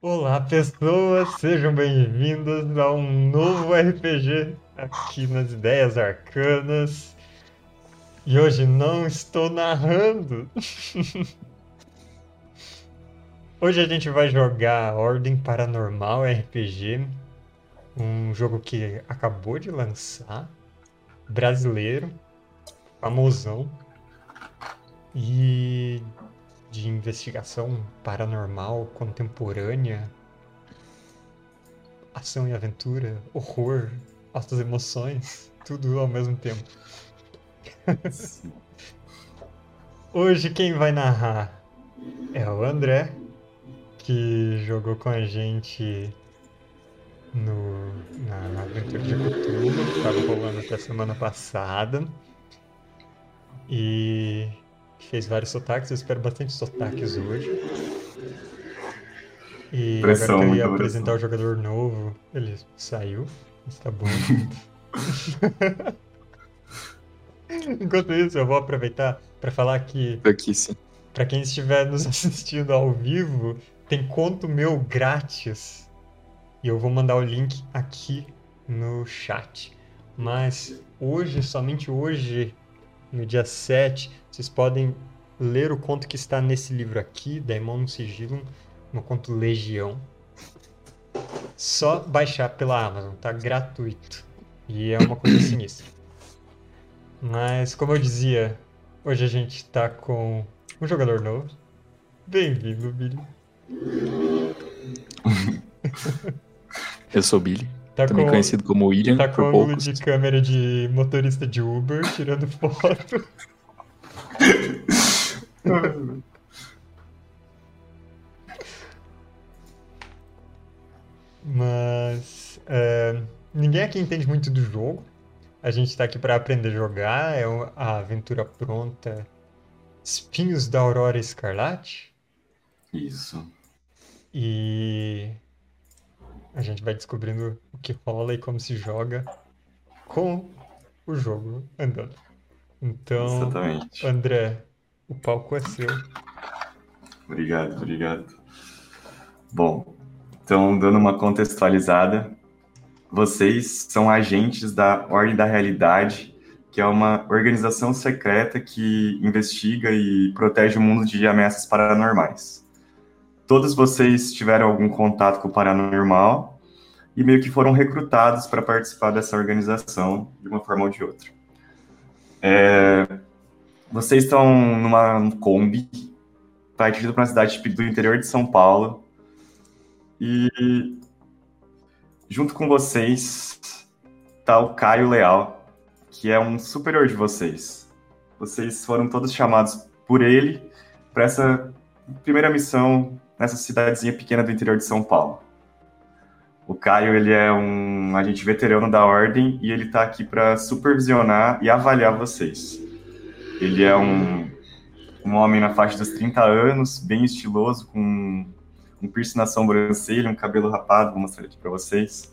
Olá, pessoas, sejam bem-vindos a um novo RPG aqui nas Ideias Arcanas. E hoje não estou narrando. hoje a gente vai jogar Ordem Paranormal RPG, um jogo que acabou de lançar, brasileiro, famosão. E de investigação paranormal contemporânea, ação e aventura, horror, altas emoções, tudo ao mesmo tempo. Hoje quem vai narrar é o André, que jogou com a gente no, na, na aventura de Cthulhu, que estava rolando até semana passada. E fez vários sotaques, eu espero bastante sotaques hoje. E Pressão, agora que eu ia apresentar o jogador novo, ele saiu, está bom. Enquanto isso, eu vou aproveitar para falar que. Aqui sim. Para quem estiver nos assistindo ao vivo, tem conto meu grátis. E eu vou mandar o link aqui no chat. Mas hoje, somente hoje, no dia 7, vocês podem ler o conto que está nesse livro aqui, Daemon Sigillum, no conto Legião. Só baixar pela Amazon, tá gratuito. E é uma coisa sinistra. Mas, como eu dizia, hoje a gente tá com um jogador novo. Bem-vindo, Billy. eu sou Billy. Tá também com, conhecido como William. Tá com ângulo de câmera de motorista de Uber, tirando foto. Mas é, ninguém aqui entende muito do jogo. A gente está aqui para aprender a jogar. É a aventura pronta. Espinhos da Aurora Escarlate. Isso. E a gente vai descobrindo o que rola e como se joga com o jogo andando. Então, Exatamente. André, o palco é seu. Obrigado, obrigado. Bom, então, dando uma contextualizada, vocês são agentes da Ordem da Realidade, que é uma organização secreta que investiga e protege o mundo de ameaças paranormais todos vocês tiveram algum contato com o paranormal e meio que foram recrutados para participar dessa organização de uma forma ou de outra. É, vocês estão numa Kombi, partindo para uma cidade do interior de São Paulo, e junto com vocês está o Caio Leal, que é um superior de vocês. Vocês foram todos chamados por ele para essa primeira missão nessa cidadezinha pequena do interior de São Paulo. O Caio, ele é um agente veterano da Ordem e ele está aqui para supervisionar e avaliar vocês. Ele é um, um homem na faixa dos 30 anos, bem estiloso, com um piercing na sobrancelha, um cabelo rapado, vou mostrar aqui para vocês.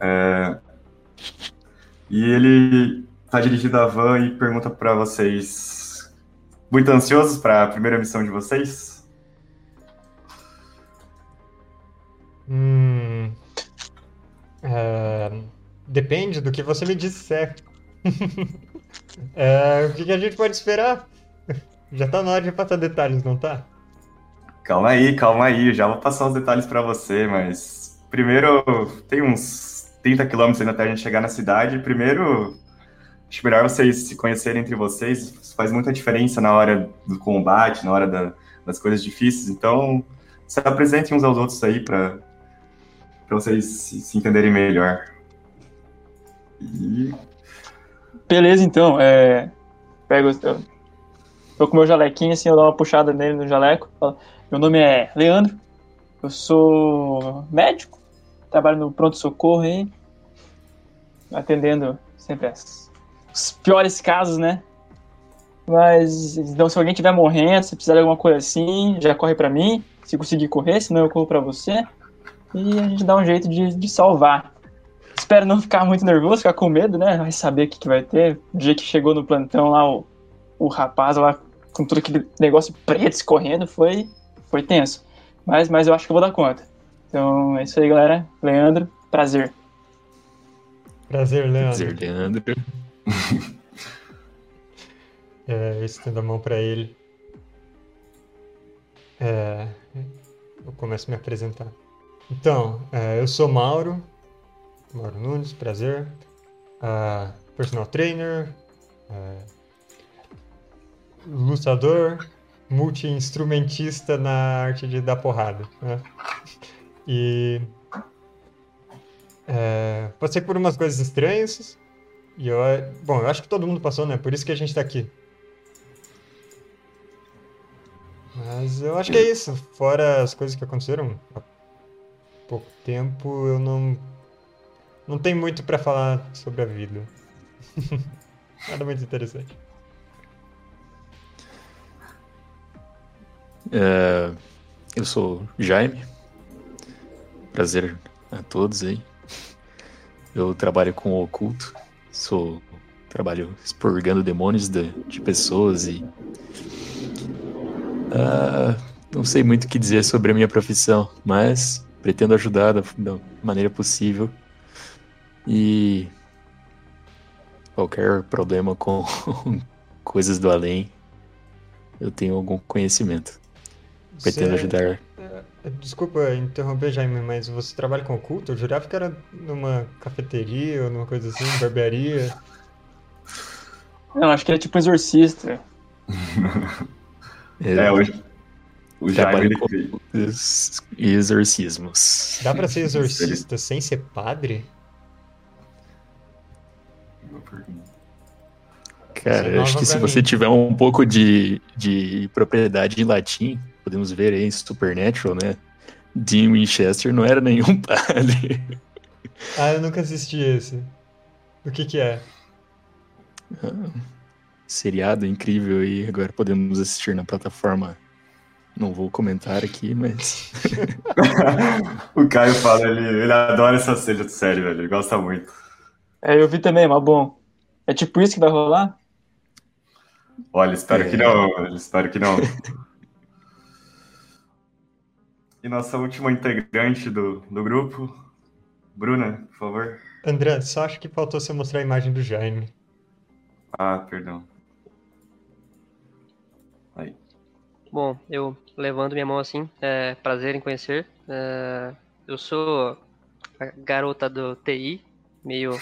É... E ele está dirigindo a van e pergunta para vocês, muito ansiosos para a primeira missão de vocês? Hum, uh, depende do que você me disser. uh, o que, que, a gente pode esperar? Já tá na hora de passar detalhes, não tá? Calma aí, calma aí. Já vou passar os detalhes para você, mas primeiro tem uns 30 quilômetros ainda até a gente chegar na cidade. Primeiro, acho melhor vocês se conhecerem entre vocês. Isso faz muita diferença na hora do combate, na hora da, das coisas difíceis. Então, se apresentem uns aos outros aí para vocês se, se, entenderem melhor. E... Beleza, então. É... Pego. Eu tô com meu jalequinho, assim, eu dou uma puxada nele no jaleco. Falo, meu nome é Leandro, eu sou médico, trabalho no pronto-socorro aí, atendendo sempre as, os piores casos, né? Mas, então, se alguém estiver morrendo, se precisar de alguma coisa assim, já corre para mim. Se conseguir correr, senão eu corro para você e a gente dá um jeito de, de salvar. Espero não ficar muito nervoso, ficar com medo, né? Vai saber o que, que vai ter. O dia que chegou no plantão lá, o, o rapaz lá com todo aquele negócio preto escorrendo foi, foi tenso. Mas, mas eu acho que eu vou dar conta. Então é isso aí, galera. Leandro, prazer. Prazer, Leandro. Prazer, Leandro. é, eu estendo a mão para ele. É, eu começo a me apresentar. Então, é, eu sou Mauro, Mauro Nunes, prazer. Personal trainer, uh, lutador, multi-instrumentista na arte de dar porrada. Né? E é, passei por umas coisas estranhas. E eu, bom, eu acho que todo mundo passou, né? Por isso que a gente tá aqui. Mas eu acho que é isso. Fora as coisas que aconteceram há pouco tempo, eu não. Não tem muito para falar sobre a vida. Nada muito interessante. É, eu sou Jaime. Prazer a todos aí. Eu trabalho com o oculto. Sou trabalho expurgando demônios de, de pessoas e Uh, não sei muito o que dizer sobre a minha profissão, mas pretendo ajudar da, da maneira possível. E qualquer problema com coisas do além, eu tenho algum conhecimento. Pretendo ajudar. É, desculpa interromper, Jaime, mas você trabalha com oculto? Eu jurava que era numa cafeteria ou numa coisa assim, barbearia. Não, acho que é tipo exorcista. É, é hoje. O Jaime exorcismos. Dá pra ser exorcista sem ser padre? Cara, acho que se mim. você tiver um pouco de, de propriedade em latim, podemos ver aí em Supernatural, né? Dean Winchester não era nenhum padre. Ah, eu nunca assisti esse. O que que é? Ah, seriado incrível e agora podemos assistir na plataforma. Não vou comentar aqui, mas. o Caio fala, ele, ele adora essa série, velho. Ele gosta muito. É, eu vi também, mas bom. É tipo isso que vai rolar? Olha, espero é... que não. Espero que não. e nossa última integrante do, do grupo, Bruna, por favor. André, só acho que faltou você mostrar a imagem do Jaime. Ah, perdão. Bom, eu levando minha mão assim, é, prazer em conhecer. É, eu sou a garota do TI, meio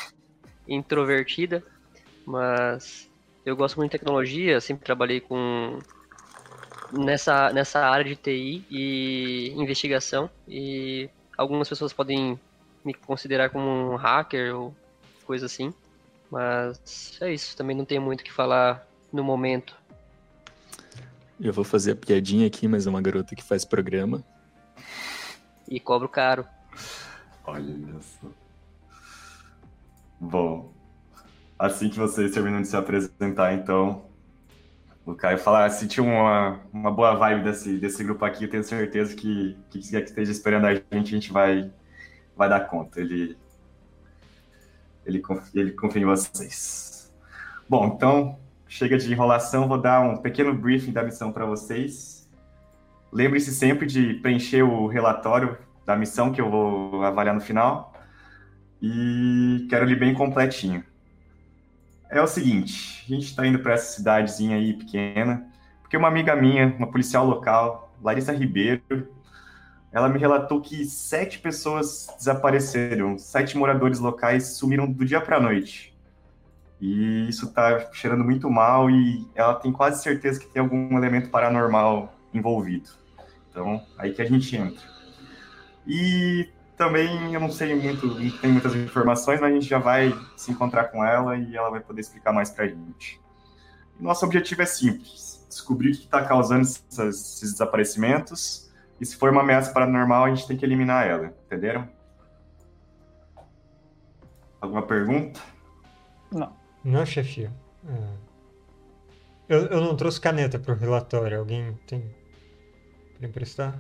introvertida, mas eu gosto muito de tecnologia, sempre trabalhei com nessa, nessa área de TI e investigação, e algumas pessoas podem me considerar como um hacker ou coisa assim, mas é isso, também não tenho muito o que falar no momento. Eu vou fazer a piadinha aqui, mas é uma garota que faz programa. E cobro caro. Olha só. Bom, assim que vocês terminam de se apresentar, então, o Caio falar, sentiu uma, uma boa vibe desse, desse grupo aqui, eu tenho certeza que que quiser que esteja esperando a gente, a gente vai, vai dar conta. Ele, ele, confia, ele confia em vocês. Bom, então, chega de enrolação, vou dar um pequeno briefing da missão para vocês. Lembre-se sempre de preencher o relatório da missão que eu vou avaliar no final. E quero ele bem completinho. É o seguinte, a gente está indo para essa cidadezinha aí pequena, porque uma amiga minha, uma policial local, Larissa Ribeiro, ela me relatou que sete pessoas desapareceram, sete moradores locais sumiram do dia para a noite. E isso tá cheirando muito mal e ela tem quase certeza que tem algum elemento paranormal envolvido. Então, aí que a gente entra. E também eu não sei muito, não tenho muitas informações, mas a gente já vai se encontrar com ela e ela vai poder explicar mais pra gente. Nosso objetivo é simples: descobrir o que está causando esses desaparecimentos. E se for uma ameaça paranormal, a gente tem que eliminar ela. Entenderam? Alguma pergunta? Não. Não, chefia. É. Eu, eu não trouxe caneta para o relatório. Alguém tem para emprestar?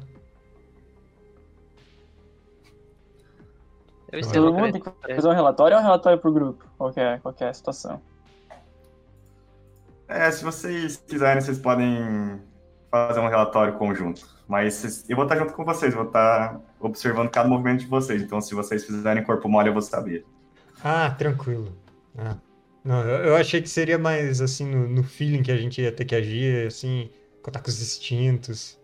Eu estou Todo mundo tem que fazer um relatório ou um relatório para o grupo? Qualquer, qualquer situação. É, se vocês quiserem, vocês podem fazer um relatório conjunto. Mas eu vou estar junto com vocês, vou estar observando cada movimento de vocês. Então, se vocês fizerem corpo mole, eu vou saber. Ah, tranquilo. Ah. Não, eu, eu achei que seria mais assim no, no feeling que a gente ia ter que agir, assim, contar com os instintos.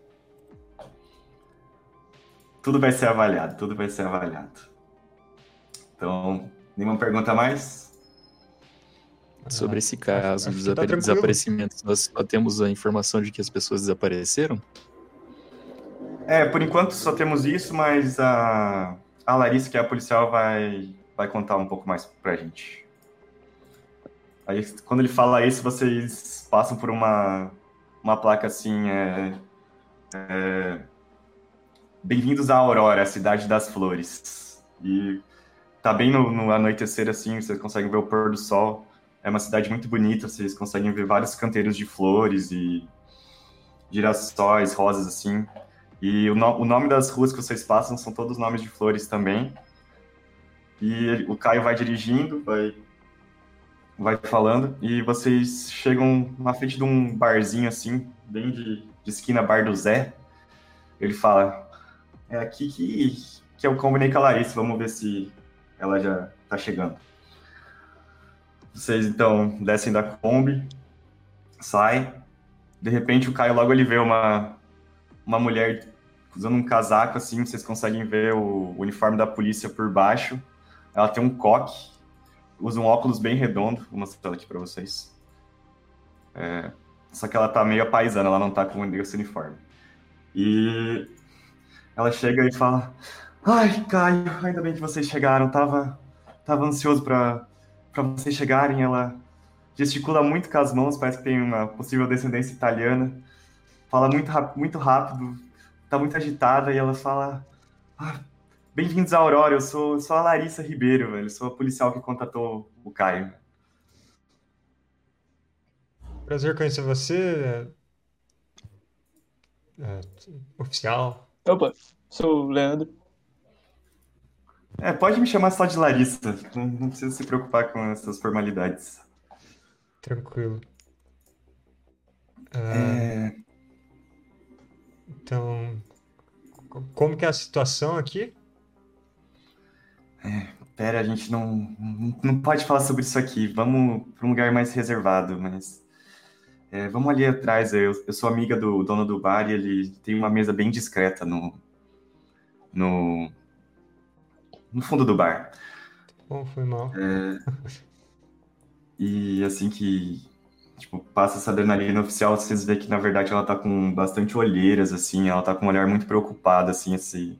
Tudo vai ser avaliado, tudo vai ser avaliado. Então, nenhuma pergunta mais? Sobre esse caso dos tá desaparecimentos, nós só temos a informação de que as pessoas desapareceram? É, por enquanto só temos isso, mas a, a Larissa, que é a policial, vai, vai contar um pouco mais pra gente. Aí, quando ele fala isso, vocês passam por uma, uma placa assim, é, é, Bem-vindos à Aurora, a cidade das flores. E tá bem no, no anoitecer, assim, vocês conseguem ver o pôr do sol. É uma cidade muito bonita, vocês conseguem ver vários canteiros de flores e girassóis, rosas, assim. E o, no- o nome das ruas que vocês passam são todos nomes de flores também. E o Caio vai dirigindo, vai, vai falando, e vocês chegam na frente de um barzinho assim, bem de, de esquina Bar do Zé. Ele fala: É aqui que, que eu combinei com a Larissa, vamos ver se ela já tá chegando. Vocês então descem da Kombi, saem. De repente o Caio logo ele vê uma, uma mulher usando um casaco assim, vocês conseguem ver o uniforme da polícia por baixo. Ela tem um coque, usa um óculos bem redondo, vou mostrar ela aqui pra vocês. É, só que ela tá meio paisana, ela não tá com esse uniforme. E ela chega e fala: Ai, Caio, ainda bem que vocês chegaram, tava, tava ansioso pra, pra vocês chegarem. Ela gesticula muito com as mãos, parece que tem uma possível descendência italiana. Fala muito, muito rápido, tá muito agitada e ela fala: "Ah, Bem-vindos à Aurora, eu sou, sou a Larissa Ribeiro, velho, sou a policial que contatou o Caio. Prazer conhecer você. é, é, oficial. Opa, sou o Leandro. É, pode me chamar só de Larissa, não, não precisa se preocupar com essas formalidades. Tranquilo. Ah, É, Então, co- como que é a situação aqui? pera, a gente não, não, não pode falar sobre isso aqui, vamos para um lugar mais reservado, mas é, vamos ali atrás, eu, eu sou amiga do dono do bar e ele tem uma mesa bem discreta no, no, no fundo do bar. Bom, foi mal. E assim que tipo, passa essa adrenalina oficial, vocês veem que na verdade ela tá com bastante olheiras, assim, ela tá com um olhar muito preocupado, assim, esse,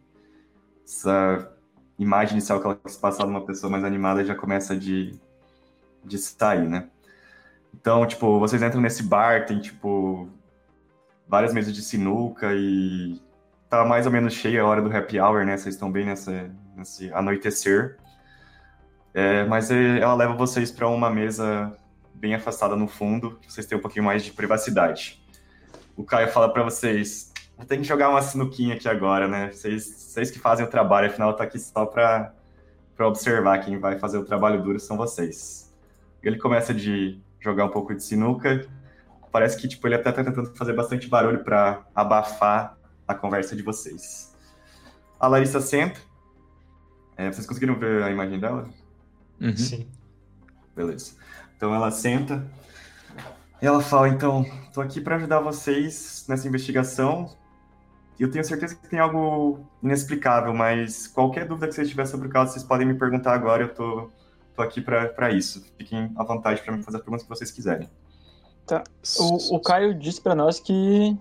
essa imagem inicial que ela quis passar de uma pessoa mais animada já começa de, de sair, né? Então, tipo, vocês entram nesse bar, tem, tipo, várias mesas de sinuca e tá mais ou menos cheia a hora do happy hour, né? Vocês estão bem nessa, nesse anoitecer. É, mas é, ela leva vocês para uma mesa bem afastada no fundo, vocês têm um pouquinho mais de privacidade. O Caio fala para vocês: tem que jogar uma sinuquinha aqui agora, né? Vocês, vocês que fazem o trabalho, afinal, tô aqui só para observar. Quem vai fazer o trabalho duro são vocês. Ele começa de jogar um pouco de sinuca. Parece que tipo, ele até tá tentando fazer bastante barulho para abafar a conversa de vocês. A Larissa senta. É, vocês conseguiram ver a imagem dela? Uhum. Sim. Beleza. Então ela senta e ela fala: então, tô aqui para ajudar vocês nessa investigação. Eu tenho certeza que tem algo inexplicável, mas qualquer dúvida que vocês tiverem sobre o caso, vocês podem me perguntar agora. Eu tô, tô aqui para isso. Fiquem à vontade para me fazer as perguntas que vocês quiserem. O, o Caio disse pra nós que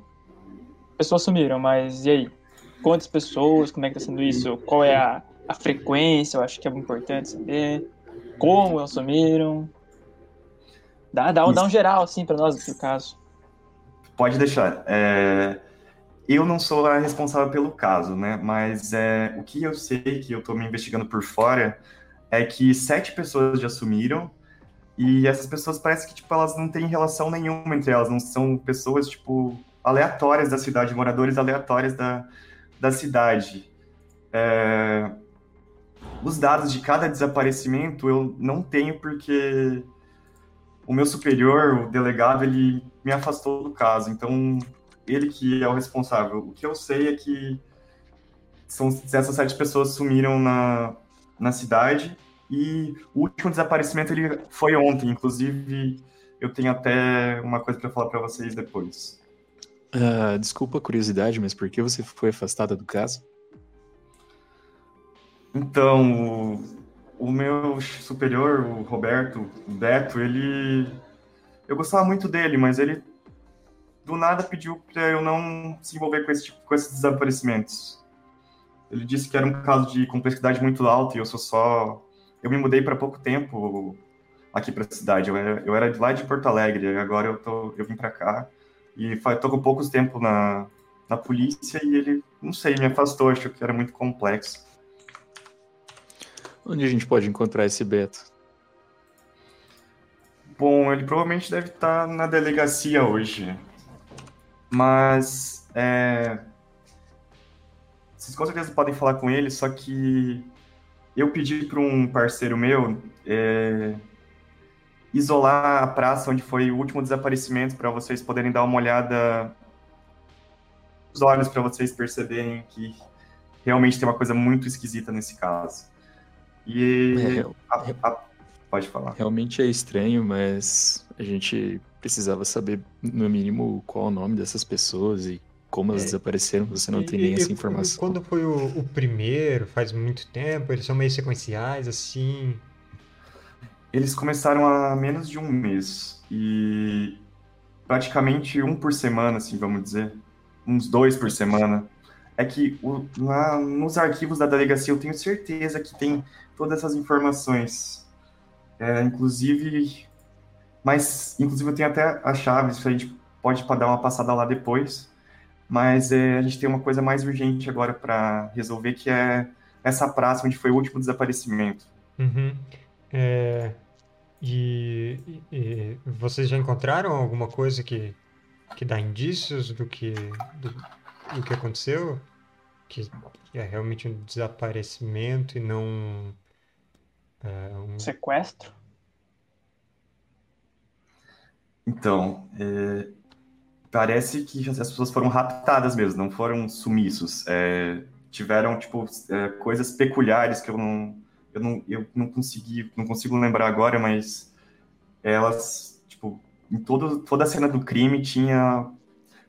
pessoas sumiram, mas e aí? Quantas pessoas? Como é que tá sendo isso? Qual é a, a frequência? Eu acho que é importante saber. Como elas sumiram? Dá, dá, um- dá um geral, assim, pra nós, no caso. Pode deixar. É, Eu não sou a responsável pelo caso, né? Mas é, o que eu sei, que eu tô me investigando por fora, é que sete pessoas já sumiram e essas pessoas parece que tipo elas não têm relação nenhuma entre elas, não são pessoas tipo aleatórias da cidade, moradores aleatórios da, da cidade. É, Os dados de cada desaparecimento eu não tenho porque o meu superior, o delegado, ele me afastou do caso. Então, ele que é o responsável. O que eu sei é que são, essas sete pessoas sumiram na, na cidade e o último desaparecimento ele foi ontem. Inclusive, eu tenho até uma coisa para falar para vocês depois. Uh, desculpa a curiosidade, mas por que você foi afastada do caso? Então, o, o meu superior, o Roberto, o Beto, ele. Eu gostava muito dele, mas ele do nada pediu para eu não se envolver com, esse tipo, com esses desaparecimentos. Ele disse que era um caso de complexidade muito alta e eu sou só. Eu me mudei para pouco tempo aqui para a cidade. Eu era, eu era lá de Porto Alegre, agora eu, tô, eu vim para cá e tô com poucos tempo na, na polícia e ele, não sei, me afastou, acho que era muito complexo. Onde a gente pode encontrar esse Beto? Bom, ele provavelmente deve estar na delegacia hoje. Mas é, vocês com certeza podem falar com ele, só que eu pedi para um parceiro meu é, isolar a praça onde foi o último desaparecimento para vocês poderem dar uma olhada os olhos para vocês perceberem que realmente tem uma coisa muito esquisita nesse caso. E é, a, a, pode falar. Realmente é estranho, mas a gente precisava saber no mínimo qual é o nome dessas pessoas e como elas é. desapareceram, você não e, tem nem essa informação. Quando foi o, o, primeiro, faz muito tempo, eles são meio sequenciais, assim. Eles começaram há menos de um mês e praticamente um por semana, assim, vamos dizer, uns dois por semana. É que o, nos arquivos da delegacia eu tenho certeza que tem todas essas informações. É, inclusive, mas inclusive eu tenho até as chaves, a gente pode dar uma passada lá depois. Mas é, a gente tem uma coisa mais urgente agora para resolver, que é essa praça onde foi o último desaparecimento. Uhum. É, e, e, vocês já encontraram alguma coisa que, que dá indícios do que, do, do que aconteceu? Que, que, é realmente um desaparecimento e não é, um... sequestro? Então, é, parece que as pessoas foram raptadas mesmo, não foram sumiços. É, tiveram tipo é, coisas peculiares que eu não eu não, eu não consegui, não consigo lembrar agora, mas elas, tipo, em todo, toda a cena do crime tinha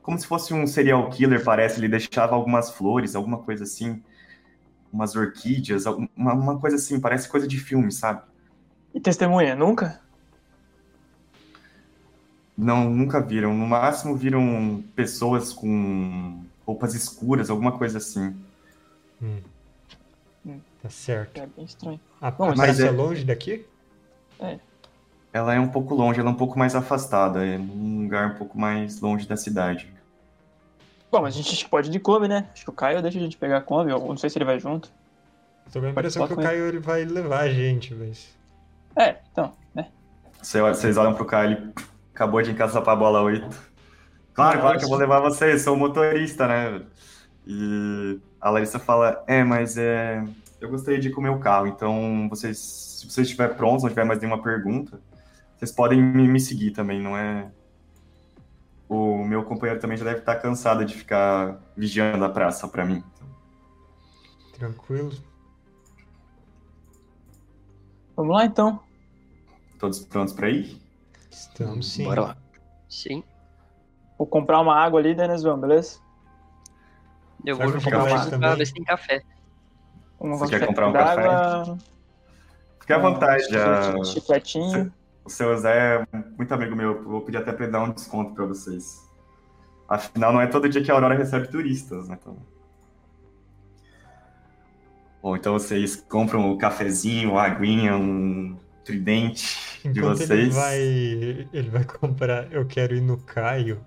como se fosse um serial killer, parece, ele deixava algumas flores, alguma coisa assim, umas orquídeas, uma, uma coisa assim, parece coisa de filme, sabe? E testemunha, nunca? Não, nunca viram. No máximo viram pessoas com roupas escuras, alguma coisa assim. Hum. Tá certo. É bem estranho. A, Bom, a praça é... é longe daqui? É. Ela é um pouco longe, ela é um pouco mais afastada, é um lugar um pouco mais longe da cidade. Bom, mas a gente pode ir de Kombi, né? Acho que o Caio deixa a gente pegar a Kombi, eu não sei se ele vai junto. Tô com a impressão que o Caio ele vai levar a gente, mas... É, então, né? Vocês olham pro Caio, ele acabou de encaçar pra bola 8. Claro, claro que eu vou levar vocês, sou motorista, né? E a Larissa fala, é, mas é eu gostaria de ir com o meu carro. Então, vocês, se vocês estiverem prontos, não tiver mais nenhuma pergunta, vocês podem me, me seguir também, não é? O meu companheiro também já deve estar cansado de ficar vigiando a praça para mim. Tranquilo. Vamos lá então. Todos prontos para ir? Estamos sim. Bora lá. Sim. Vou comprar uma água ali, Denis, vamos, beleza? Eu vou comprar uma água pra ver café. Você quer comprar um café? Fique à vontade. Um chicletinho. O seu Zé é muito amigo meu. Eu vou pedir até para ele dar um desconto para vocês. Afinal, não é todo dia que a Aurora recebe turistas, né? Então... Bom, então vocês compram um cafezinho, uma aguinha, um tridente Enquanto de vocês. Ele vai, ele vai comprar. Eu quero ir no Caio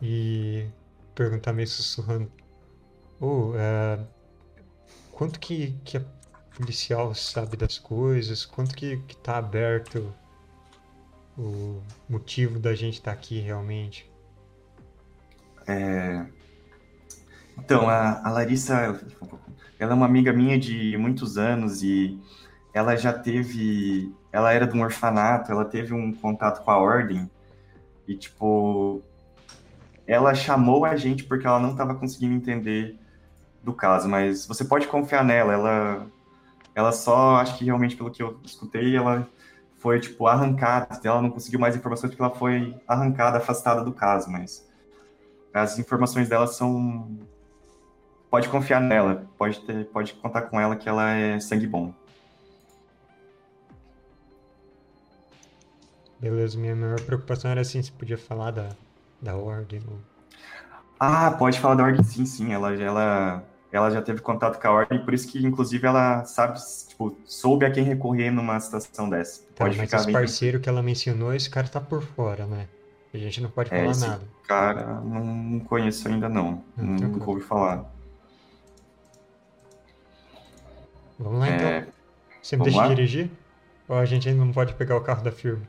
e perguntar meio sussurrando. Oh, uh, quanto que, que a policial sabe das coisas, quanto que, que tá aberto o motivo da gente estar tá aqui realmente. É... Então, a, a Larissa, ela é uma amiga minha de muitos anos e ela já teve, ela era de um orfanato, ela teve um contato com a ordem e tipo, ela chamou a gente porque ela não estava conseguindo entender do caso, mas você pode confiar nela. Ela, ela só, acho que realmente pelo que eu escutei, ela foi tipo arrancada. Ela não conseguiu mais informações porque ela foi arrancada, afastada do caso. Mas as informações dela são, pode confiar nela, pode ter, pode contar com ela que ela é sangue bom. Beleza, minha maior preocupação era assim, se podia falar da, da ordem. Ou... Ah, pode falar da ordem sim, sim. Ela, ela, ela já teve contato com a ordem, por isso que, inclusive, ela sabe, tipo, soube a quem recorrer numa situação dessa. Tá, pode mas ficar esse bem. parceiro que ela mencionou, esse cara tá por fora, né? A gente não pode É, falar esse nada. cara, não conheço ainda não. Não, Nunca ouvi falar. Vamos lá então. É, Você me vamos deixa lá? dirigir? Ou a gente ainda não pode pegar o carro da firma?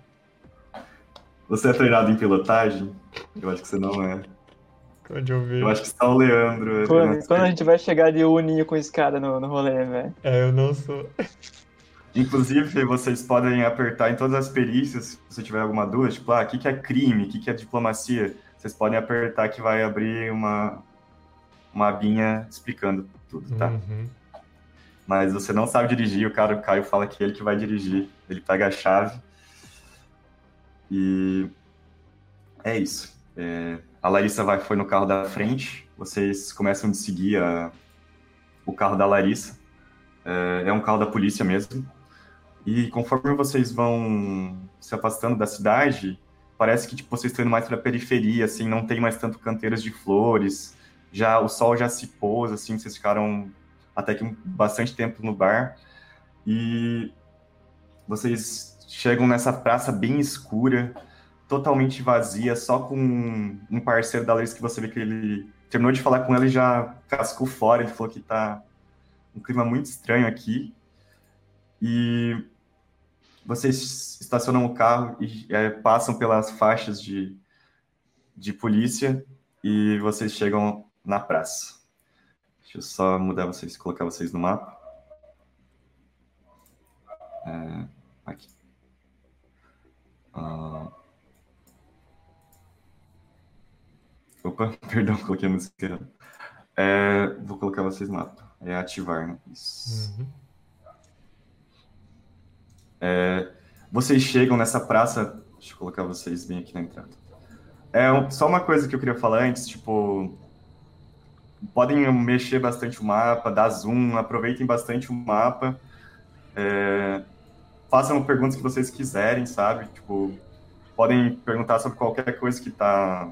você é treinado em pilotagem? Eu acho que você não é. Onde eu vejo. Eu acho que só o Leandro. é Quando, quando a gente vai chegar de uninho com esse cara no, no rolê, velho? É, eu não sou. Inclusive, vocês podem apertar em todas as perícias, se você tiver alguma dúvida, tipo, ah, o que, que é crime, o que, que é diplomacia, vocês podem apertar que vai abrir uma, uma abinha explicando tudo, tá? Uhum. Mas você não sabe dirigir, o cara, o Caio fala que ele que vai dirigir, ele pega a chave e é isso. É, a Larissa vai, foi no carro da frente, vocês começam a seguir a- o carro da Larissa, é, é um carro da polícia mesmo, e conforme vocês vão se afastando da cidade, parece que tipo, vocês estão indo mais para a periferia, assim, não tem mais tanto canteiros de flores, já o sol já se pôs, assim, vocês ficaram até que bastante tempo no bar, e vocês chegam nessa praça bem escura, totalmente vazia, só com um parceiro da Larissa que você vê que ele terminou de falar com ela e já cascou fora, ele falou que tá um clima muito estranho aqui, e vocês estacionam o carro e é, passam pelas faixas de, de polícia e vocês chegam na praça. Deixa eu só mudar vocês, colocar vocês no mapa. É, aqui. Ah. Opa, perdão, coloquei a música errada. É, vou colocar vocês no mapa. É ativar, né? Isso. Uhum. É, vocês chegam nessa praça. Deixa eu colocar vocês bem aqui na entrada. É só uma coisa que eu queria falar antes, tipo. Podem mexer bastante o mapa, dar zoom, aproveitem bastante o mapa. É, façam perguntas que vocês quiserem, sabe? Tipo, podem perguntar sobre qualquer coisa que tá.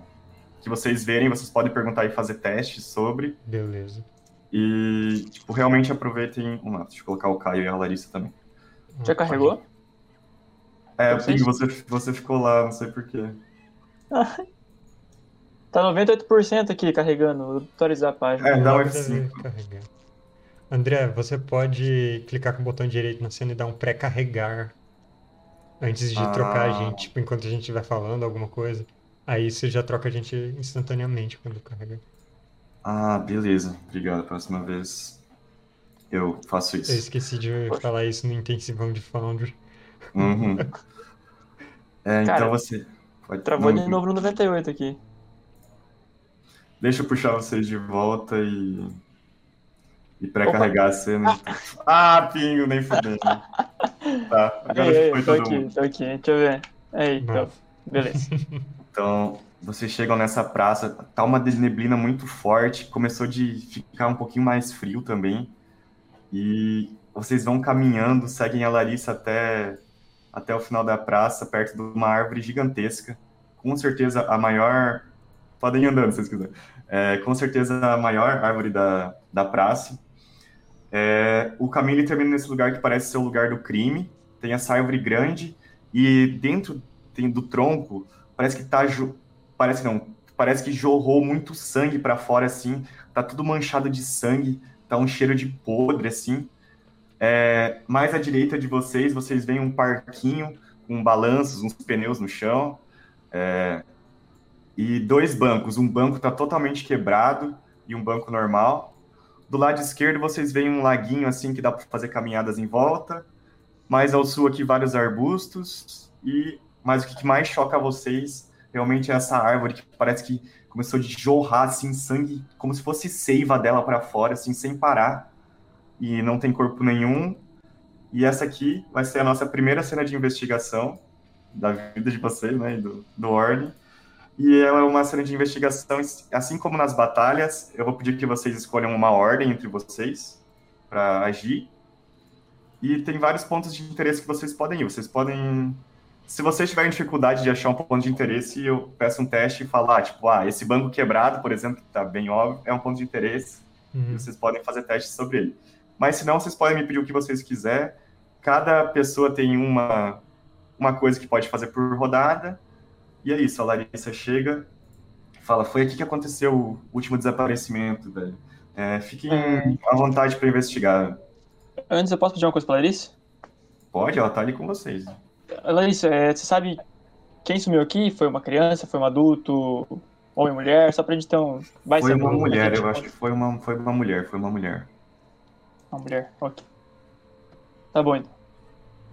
Que vocês verem, vocês podem perguntar e fazer testes sobre. Beleza. E, tipo, realmente aproveitem o mapa. Deixa eu colocar o Caio e a Larissa também. Já Ah, carregou? É? Ping, você, você ficou lá, não sei porquê. Tá 98% aqui carregando. Vou atualizar a página. É, dá um Logo F5. deve carregar. André, você pode clicar com o botão direito na cena e dar um pré-carregar antes de Ah. trocar a gente, tipo, enquanto a gente estiver falando alguma coisa. Aí você já troca a gente instantaneamente quando carregar. Ah, beleza. Obrigado. Próxima vez eu faço Eu isso. esqueci de Poxa. falar isso no intensivão de Foundry. Uhum. É, Cara, então você. Pode... Travou não, de novo no 98 aqui. Deixa eu puxar vocês de volta e. E pré-carregar a cena. Ah, Pingo, nem fudendo. Tá, agora Ei, ei, foi tô todo aqui, mundo. tô aqui. Deixa eu ver. Aí, então. Beleza. Então, vocês chegam nessa praça, tá uma neblina muito forte, começou de ficar um pouquinho mais frio também. E vocês vão caminhando, seguem a Larissa até, até o final da praça, perto de uma árvore gigantesca. Com certeza a maior. Podem ir andando se vocês quiserem. É, com certeza a maior árvore da, da praça. É, o caminho termina nesse lugar que parece ser o lugar do crime. Tem essa árvore grande e dentro tem, do tronco parece que tá parece não parece que jorrou muito sangue pra fora assim. Tá tudo manchado de sangue tá um cheiro de podre assim. É, mais à direita de vocês vocês veem um parquinho com balanços uns pneus no chão é, e dois bancos. Um banco tá totalmente quebrado e um banco normal. Do lado esquerdo vocês veem um laguinho assim que dá para fazer caminhadas em volta mais ao sul aqui vários arbustos e mas o que mais choca vocês realmente é essa árvore que parece que começou a jorrar assim sangue, como se fosse seiva dela para fora, assim, sem parar. E não tem corpo nenhum. E essa aqui vai ser a nossa primeira cena de investigação da vida de vocês, né, do, do Ordem. E ela é uma cena de investigação, assim como nas batalhas, eu vou pedir que vocês escolham uma ordem entre vocês para agir. E tem vários pontos de interesse que vocês podem ir. Vocês podem se vocês tiverem dificuldade de achar um ponto de interesse, eu peço um teste e falar, ah, tipo, ah, esse banco quebrado, por exemplo, que está bem óbvio, é um ponto de interesse, uhum. e vocês podem fazer testes sobre ele. Mas se não, vocês podem me pedir o que vocês quiser. Cada pessoa tem uma, uma coisa que pode fazer por rodada, e é isso, a Larissa chega, fala, foi aqui que aconteceu o último desaparecimento, velho. É, fiquem é... à vontade para investigar. Antes, eu posso pedir uma coisa para Larissa? Pode, ela tá ali com vocês. Larissa, é, você sabe quem sumiu aqui? Foi uma criança, foi um adulto, homem, mulher? Só pra gente ter um... Vai foi uma mulher, eu acho que foi uma, foi uma mulher, foi uma mulher. Uma mulher, ok. Tá bom, então.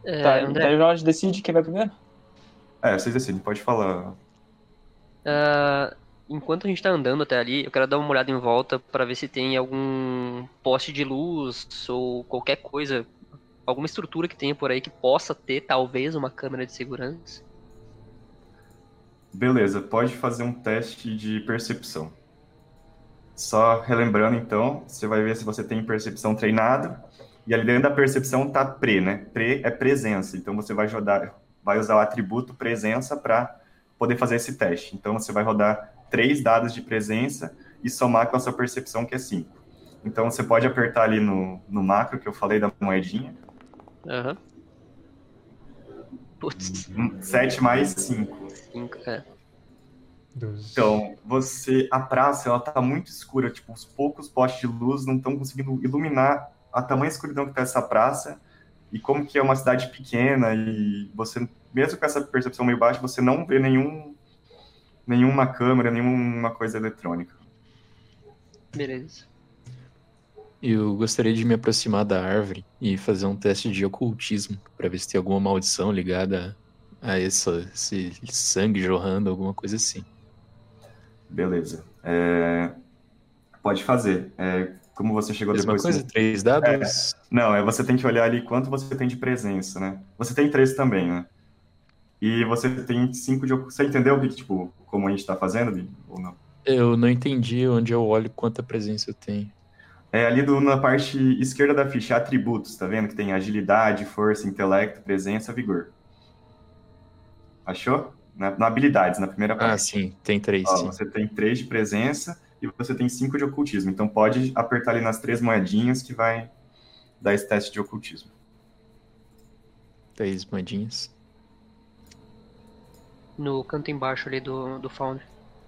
É, tá, André... então o Jorge decide quem vai primeiro? É, vocês decidem, pode falar. Uh, enquanto a gente tá andando até ali, eu quero dar uma olhada em volta para ver se tem algum poste de luz ou qualquer coisa alguma estrutura que tenha por aí que possa ter talvez uma câmera de segurança? Beleza, pode fazer um teste de percepção. Só relembrando então, você vai ver se você tem percepção treinada. E ali dentro da percepção tá pre, né? Pre é presença. Então você vai rodar, vai usar o atributo presença para poder fazer esse teste. Então você vai rodar três dados de presença e somar com a sua percepção que é 5. Então você pode apertar ali no, no macro que eu falei da moedinha Aham. Uhum. Putz. 7 mais 5. 5, é. Então, você. A praça, ela tá muito escura. Tipo, os poucos postes de luz não estão conseguindo iluminar a tamanha escuridão que tá essa praça. E como que é uma cidade pequena e você, mesmo com essa percepção meio baixa, você não vê nenhum, nenhuma câmera, nenhuma coisa eletrônica. Beleza. Eu gostaria de me aproximar da árvore e fazer um teste de ocultismo para ver se tem alguma maldição ligada a essa, esse sangue jorrando, alguma coisa assim. Beleza. É... Pode fazer. É... Como você chegou Mesma depois... coisa? Três dados? É... Não, é você tem que olhar ali quanto você tem de presença, né? Você tem três também, né? E você tem cinco de... Você entendeu o que, tipo, como a gente tá fazendo, ou não? Eu não entendi onde eu olho quanta presença eu tenho. É ali do, na parte esquerda da ficha, atributos, tá vendo? Que tem agilidade, força, intelecto, presença, vigor. Achou? Na, na habilidades, na primeira ah, parte. Ah, sim, tem três. Ó, sim. Você tem três de presença e você tem cinco de ocultismo. Então pode apertar ali nas três moedinhas que vai dar esse teste de ocultismo. Três moedinhas. No canto embaixo ali do, do Founder.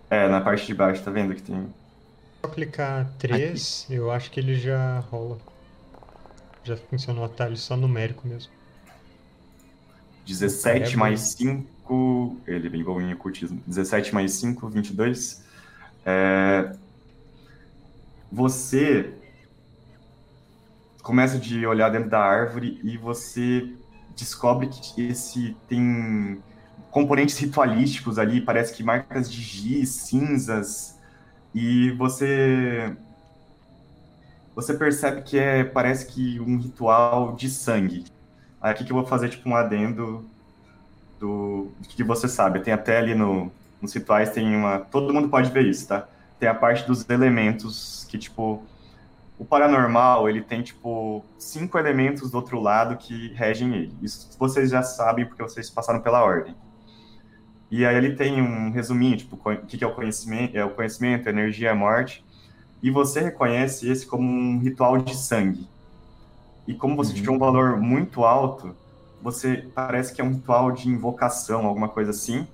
É, na parte de baixo, tá vendo que tem eu clicar 3, Aqui. eu acho que ele já rola. Já funciona o atalho só numérico mesmo. 17 mais 5. Ele é bem bom em ocultismo. 17 mais 5, 22. É... Você começa de olhar dentro da árvore e você descobre que esse tem componentes ritualísticos ali, parece que marcas de giz, cinzas, e você você percebe que é parece que um ritual de sangue. Aqui que eu vou fazer tipo um adendo do, do que você sabe. Tem até ali no, nos rituais tem uma, todo mundo pode ver isso, tá? Tem a parte dos elementos que tipo o paranormal, ele tem tipo cinco elementos do outro lado que regem ele. Isso vocês já sabem porque vocês passaram pela ordem. E aí ele tem um resuminho, tipo, o que é o conhecimento, é o conhecimento, a energia, a morte. E você reconhece esse como um ritual de sangue. E como você uhum. tiver um valor muito alto, você parece que é um ritual de invocação, alguma coisa assim.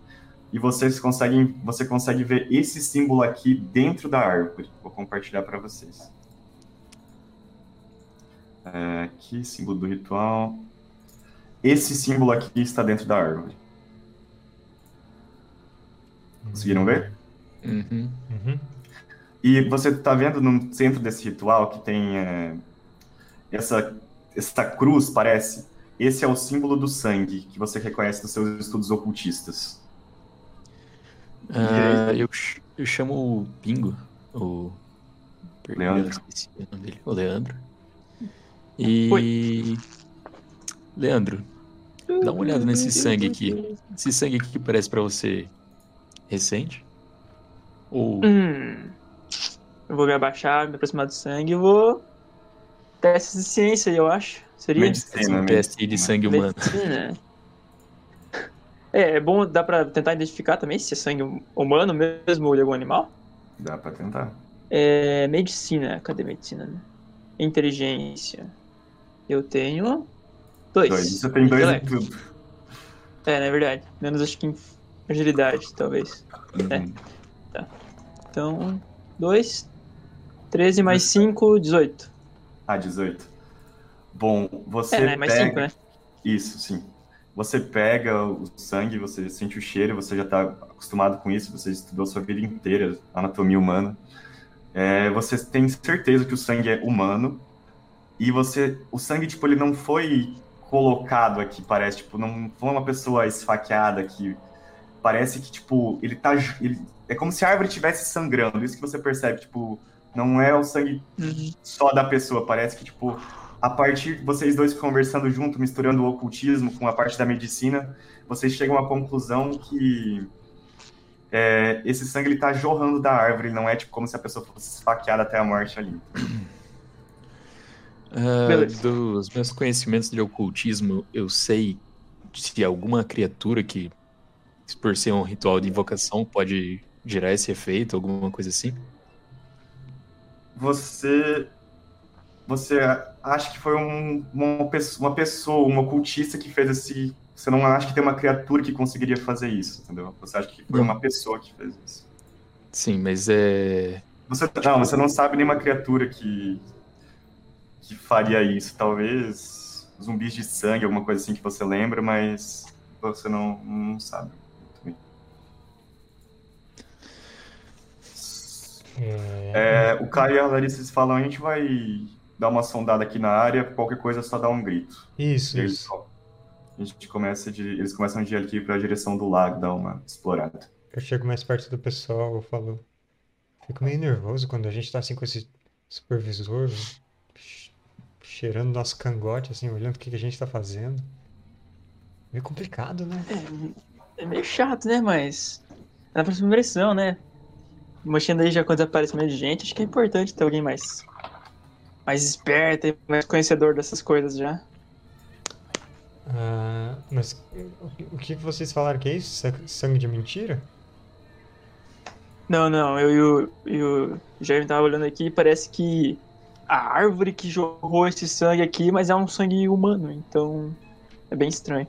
E vocês conseguem, você consegue ver esse símbolo aqui dentro da árvore. Vou compartilhar para vocês. É, aqui, símbolo do ritual. Esse símbolo aqui está dentro da árvore. Conseguiram ver? Uhum. Uhum. E você está vendo no centro desse ritual que tem é, essa, essa cruz, parece. Esse é o símbolo do sangue que você reconhece nos seus estudos ocultistas. Uh, eu, Eu chamo o Pingo, o. Leandro. O nome dele, o Leandro. E. Leandro, dá uma olhada nesse sangue aqui. Esse sangue aqui parece pra você recente? Ou. Hum. Eu vou me abaixar, me aproximar do sangue e vou. Teste de ciência, eu acho. Seria? Medicina, um teste de sangue humano? Medicina. É, é bom, dá pra tentar identificar também se é sangue humano mesmo ou de algum animal? Dá pra tentar. É, medicina, cadê medicina? né? Inteligência. Eu tenho dois. Dois. Você tem dois em tudo. É, na verdade. Menos acho que em agilidade, talvez. Uhum. Então, dois. 13 mais 5, 18. Ah, 18. Bom, você É, né? Mais pega... 5, né? Isso, sim. Você pega o sangue, você sente o cheiro, você já está acostumado com isso, você estudou sua vida inteira anatomia humana. É, você tem certeza que o sangue é humano e você, o sangue tipo ele não foi colocado aqui, parece tipo não foi uma pessoa esfaqueada aqui. Parece que tipo ele tá, ele, é como se a árvore estivesse sangrando. Isso que você percebe, tipo não é o sangue Uhum. só da pessoa. Parece que, tipo, a partir de vocês dois conversando junto, misturando o ocultismo com a parte da medicina, vocês chegam à conclusão que é, esse sangue ele tá jorrando da árvore, não é tipo como se a pessoa fosse esfaqueada até a morte ali. Beleza. dos meus conhecimentos de ocultismo, eu sei se alguma criatura que, por ser um ritual de invocação, pode gerar esse efeito, alguma coisa assim. Você. Você acha que foi um- uma, pessoa, uma pessoa, um ocultista que fez esse. Você não acha que tem uma criatura que conseguiria fazer isso, entendeu? Você acha que foi uma pessoa que fez isso. Sim, mas é. Você, não, você não sabe nenhuma criatura que, que faria isso. Talvez zumbis de sangue, alguma coisa assim que você lembra, mas você não, não sabe. muito bem. É, É, o Caio e a Larissa falam, a gente vai dar uma sondada aqui na área, qualquer coisa é só dar um grito. Isso, E eles, isso. a gente começa de, eles começam de ir aqui para a direção do lago, dar uma explorada. Eu chego mais perto do pessoal, eu falo. Fico meio nervoso quando a gente tá assim com esse supervisor, che- cheirando nosso cangote, assim, olhando o que que a gente tá fazendo. Meio complicado, né? É meio chato, né? Mas. É na próxima impressão, né? Mexendo aí já com o desaparecimento de gente, acho que é importante ter alguém mais. mais esperto e mais conhecedor dessas coisas já. Ah, mas o que- vocês falaram que é isso? Sa- Sangue de mentira? Não, não, eu e o, e o Jaime tava olhando aqui e parece que a árvore que jorrou esse sangue aqui, mas é um sangue humano, então é bem estranho.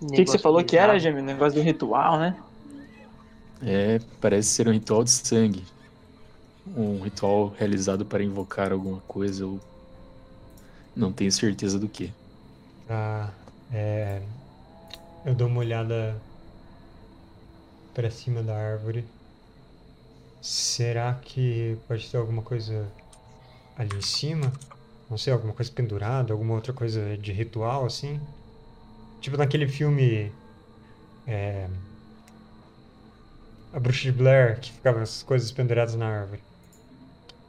O que, que você falou que era, Jaime? O negócio do ritual, né? É, parece ser um ritual de sangue. Um ritual realizado para invocar alguma coisa ou. Não tenho certeza do que. Ah, é. Eu dou uma olhada pra cima da árvore. Será que pode ter alguma coisa ali em cima? Não sei, alguma coisa pendurada, alguma outra coisa de ritual assim? Tipo naquele filme. É. A Bruxa de Blair, que ficava as coisas penduradas na árvore.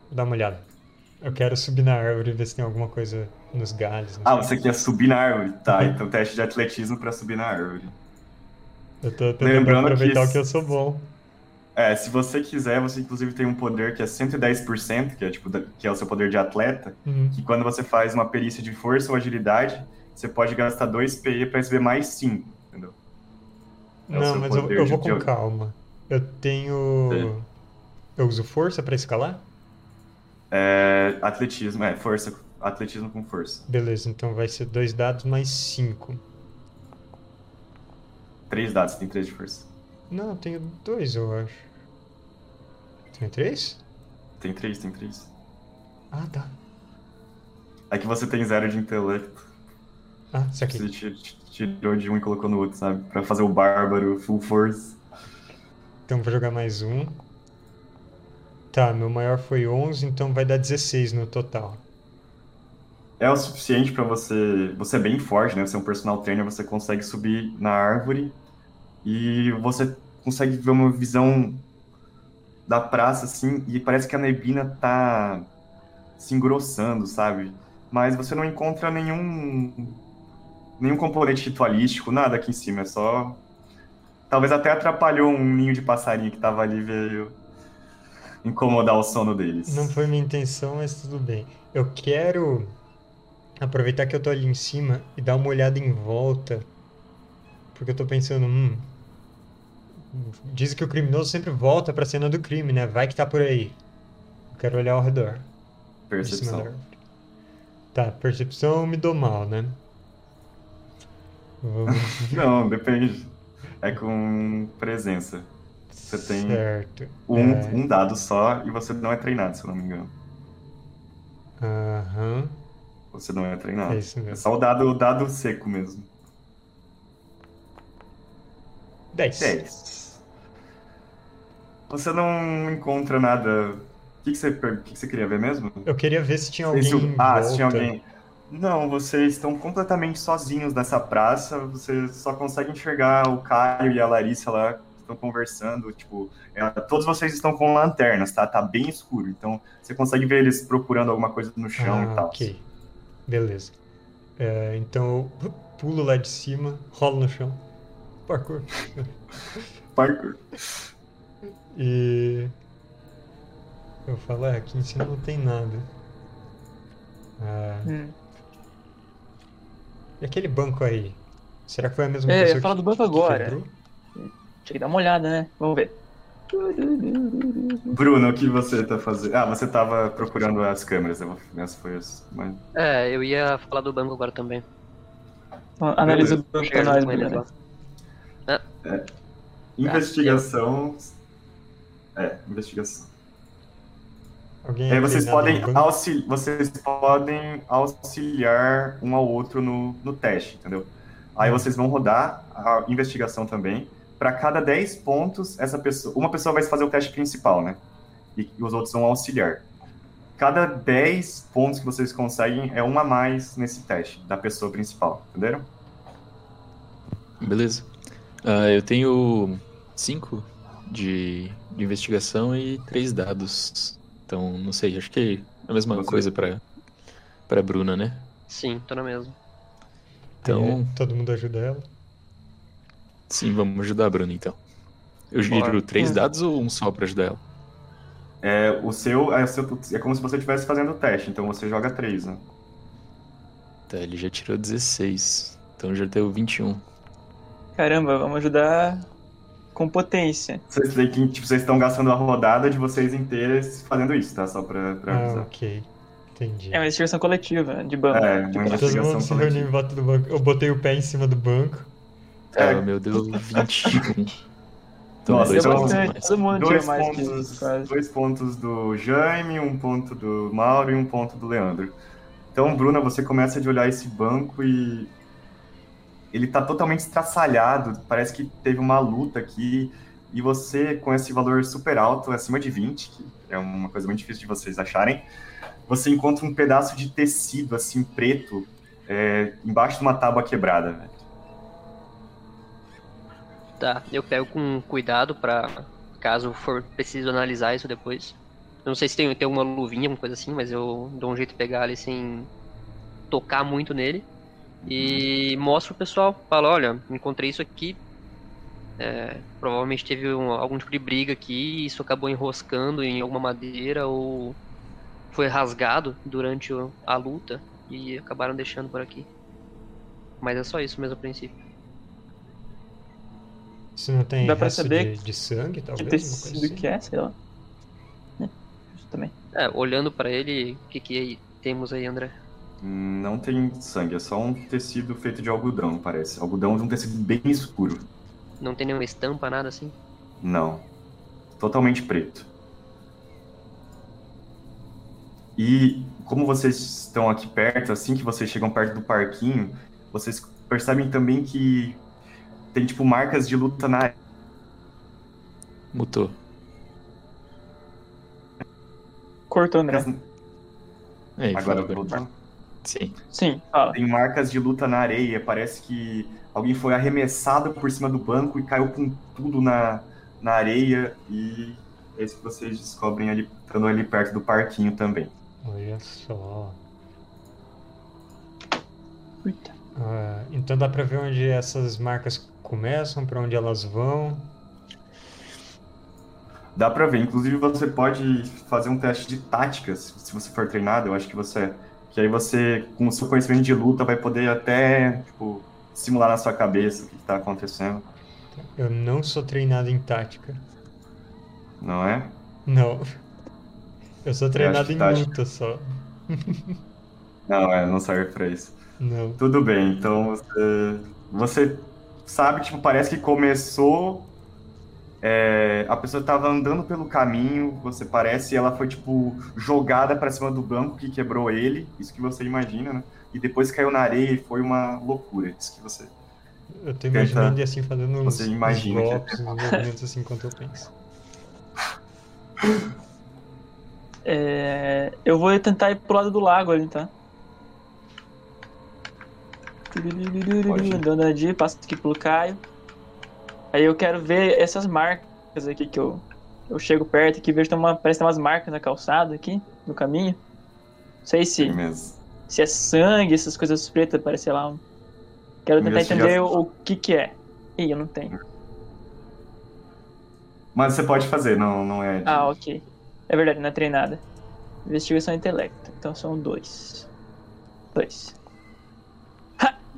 Vou dar uma olhada. Eu quero subir na árvore e ver se tem alguma coisa nos galhos. Ah, você quer subir na árvore? Tá, então teste de atletismo para subir na árvore. Eu tô tentando Lembrando que aproveitar esse- o que eu sou bom. É, se você quiser, você inclusive tem um poder que é 110%, que é tipo que é o seu poder de atleta, Uhum. que quando você faz uma perícia de força ou agilidade, você pode gastar 2 PE para receber mais 5, entendeu? É Não, mas eu, eu vou com calma. Eu tenho. Eu uso força pra escalar? É, atletismo, é, força, atletismo com força. Beleza, então vai ser dois dados mais cinco. Três dados, tem três de força. Não, eu tenho dois, eu acho. Tenho três? Tem três, tem três. Ah, tá. É que você tem zero de intelecto. Ah, isso aqui. Você ti- ti- tirou de um e colocou no outro, sabe? Pra fazer o bárbaro, full force. Então vou jogar mais um. Tá, meu maior foi 11, então vai dar 16 no total. É o suficiente pra você. Você é bem forte, né? Você é um personal trainer, você consegue subir na árvore e você consegue ver uma visão da praça, assim, e parece que a neblina tá se engrossando, sabe? Mas você não encontra nenhum nenhum componente ritualístico, nada aqui em cima, é só talvez até atrapalhou um ninho de passarinho que tava ali veio incomodar o sono deles. Não foi minha intenção, mas tudo bem. Eu quero aproveitar que eu tô ali em cima e dar uma olhada em volta, porque eu tô pensando, hum, diz que o criminoso sempre volta pra cena do crime, né? Vai que tá por aí. Eu quero olhar ao redor. Percepção. Tá, percepção me dou mal, né? Vamos. Não, depende. É com presença. Você tem Certo. um, É, um dado só e você não é treinado, se eu não me engano. Aham. Você não é treinado. É isso É mesmo. só o dado, o dado seco mesmo. 10. 10. Você não encontra nada. O que, que, você, o que, que você queria ver mesmo? Eu queria ver se tinha alguém em ah, se tinha alguém. Não, vocês estão completamente sozinhos nessa praça. Você só consegue enxergar o Caio e a Larissa lá que estão conversando. Tipo, é, todos vocês estão com lanternas, tá? Tá bem escuro. Então você consegue ver eles procurando alguma coisa no chão Ah, e tal. ok. Beleza. É, então eu pulo lá de cima, rolo no chão. Parkour. Parkour. E. Eu falo, é, aqui em cima não tem nada. Ah, Hum. E aquele banco aí? Será que foi a mesma É, eu ia pessoa falar que, do banco que agora. quebrou? Tinha que dar uma olhada, né? Vamos ver. Bruno, o que você tá fazendo? Ah, você tava procurando as câmeras. eu- Essa foi as. Mas... É, eu ia falar do banco agora também. Analisa o banco pra nós, Bruno. lá. Investigação. É, investigação. Alguém aí vocês podem, auxili vocês podem auxiliar um ao outro no, no teste, entendeu? Aí vocês vão rodar a investigação também. Para cada 10 pontos, essa pessoa, uma pessoa vai fazer o teste principal, né? E os outros vão auxiliar. Cada 10 pontos que vocês conseguem é uma a mais nesse teste da pessoa principal, entenderam? Beleza. Ah, eu tenho cinco de, de investigação e três dados. Então, não sei, acho que é a mesma Você- coisa pra, pra Bruna, né? Sim, tô na mesma. Então, É, todo mundo ajuda ela? sim, vamos ajudar a Bruna então. Eu giro três Hum. dados ou um só pra ajudar ela? É, o seu, é, o seu- é como se você estivesse fazendo o teste, então você joga 3, né? Tá, ele já tirou 16. Então já deu 21. Caramba, vamos ajudar com potência. Vocês têm que, tipo, vocês estão gastando a rodada de vocês inteiras fazendo isso, tá? Só pra, pra Ah, avisar. ok. Entendi. É uma investigação coletiva, de banco. É, de uma banco. Todo mundo se reuniu coletiva. em volta do banco. Eu botei o pé em cima do banco. É. Ah, meu Deus, 21. Então, Nossa, dois Deu então- pontos bastante, todo mundo Dois pontos, isso, quase. dois pontos do Jaime, um ponto do Mauro e um ponto do Leandro. Então, Bruna, você começa de olhar esse banco e ele tá totalmente estraçalhado, parece que teve uma luta aqui, e você, com esse valor super alto, acima de 20, que é uma coisa muito difícil de vocês acharem, você encontra um pedaço de tecido, assim, preto, é, embaixo de uma tábua quebrada. Tá, eu pego com cuidado pra caso for preciso analisar isso depois. Eu não sei se tem, tem uma luvinha, alguma coisa assim, mas eu dou um jeito de pegar ele sem tocar muito nele. E mostro pro pessoal, falo, olha, encontrei isso aqui. É, provavelmente teve um- algum tipo de briga aqui, e isso acabou enroscando em alguma madeira ou foi rasgado durante a luta e acabaram deixando por aqui. Mas é só isso mesmo a princípio. Se não tem Dá pra resto saber de, de sangue, Que talvez? tecido assim? que é, sei lá. É, isso também. É, olhando pra ele, o que que aí temos aí, André? Não tem sangue, é só um tecido feito de algodão, parece. Algodão de um tecido bem escuro. Não tem nenhuma estampa, nada assim? Não. Totalmente preto. E como vocês estão aqui perto, assim que vocês chegam perto do parquinho, vocês percebem também que tem tipo marcas de luta na Mutou. Cortou. Aí, Agora fala agora. voltou. Sim. Sim, fala. Tem marcas de luta na areia. Parece que alguém foi arremessado por cima do banco e caiu com tudo na, na areia e É isso que vocês descobrem ali, estando ali perto do parquinho também. Olha só. Eita. Ah, então dá pra ver onde essas marcas começam, pra onde elas vão. Dá pra ver. Inclusive, você pode fazer um teste de táticas, se você for treinado. Eu acho que você. Que aí você, com o seu conhecimento de luta, vai poder até, tipo, simular na sua cabeça o que, que tá acontecendo. Eu não sou treinado em tática. Não é? Não. Eu sou treinado que em tática- luta só. Não, é, não serve pra isso. Não. Tudo bem, então você, você sabe, tipo, parece que começou. É, a pessoa tava andando pelo caminho, você parece, e ela foi, tipo, jogada pra cima do banco que quebrou ele, isso que você imagina, né? E depois caiu na areia e foi uma loucura, isso que você. Eu tô imaginando Tenta- e assim fazendo uns, você uns imagina que- golpes, uns movimentos assim enquanto eu penso. É, eu vou tentar ir pro lado do lago ali, tá? Pode. Andando ali, passo aqui pelo Caio. Aí eu quero ver essas marcas aqui que eu, eu chego perto aqui, vejo que tem uma, parece que tem umas marcas na calçada aqui, no caminho. Não sei se, se é sangue, essas coisas pretas, parece lá. um- Quero tentar entender o, o que que é. Ih, eu não tenho. Mas você pode fazer, não, não é. de- Ah, ok. É verdade, não é treinada. Investigação e intelecto. Então são dois. Dois.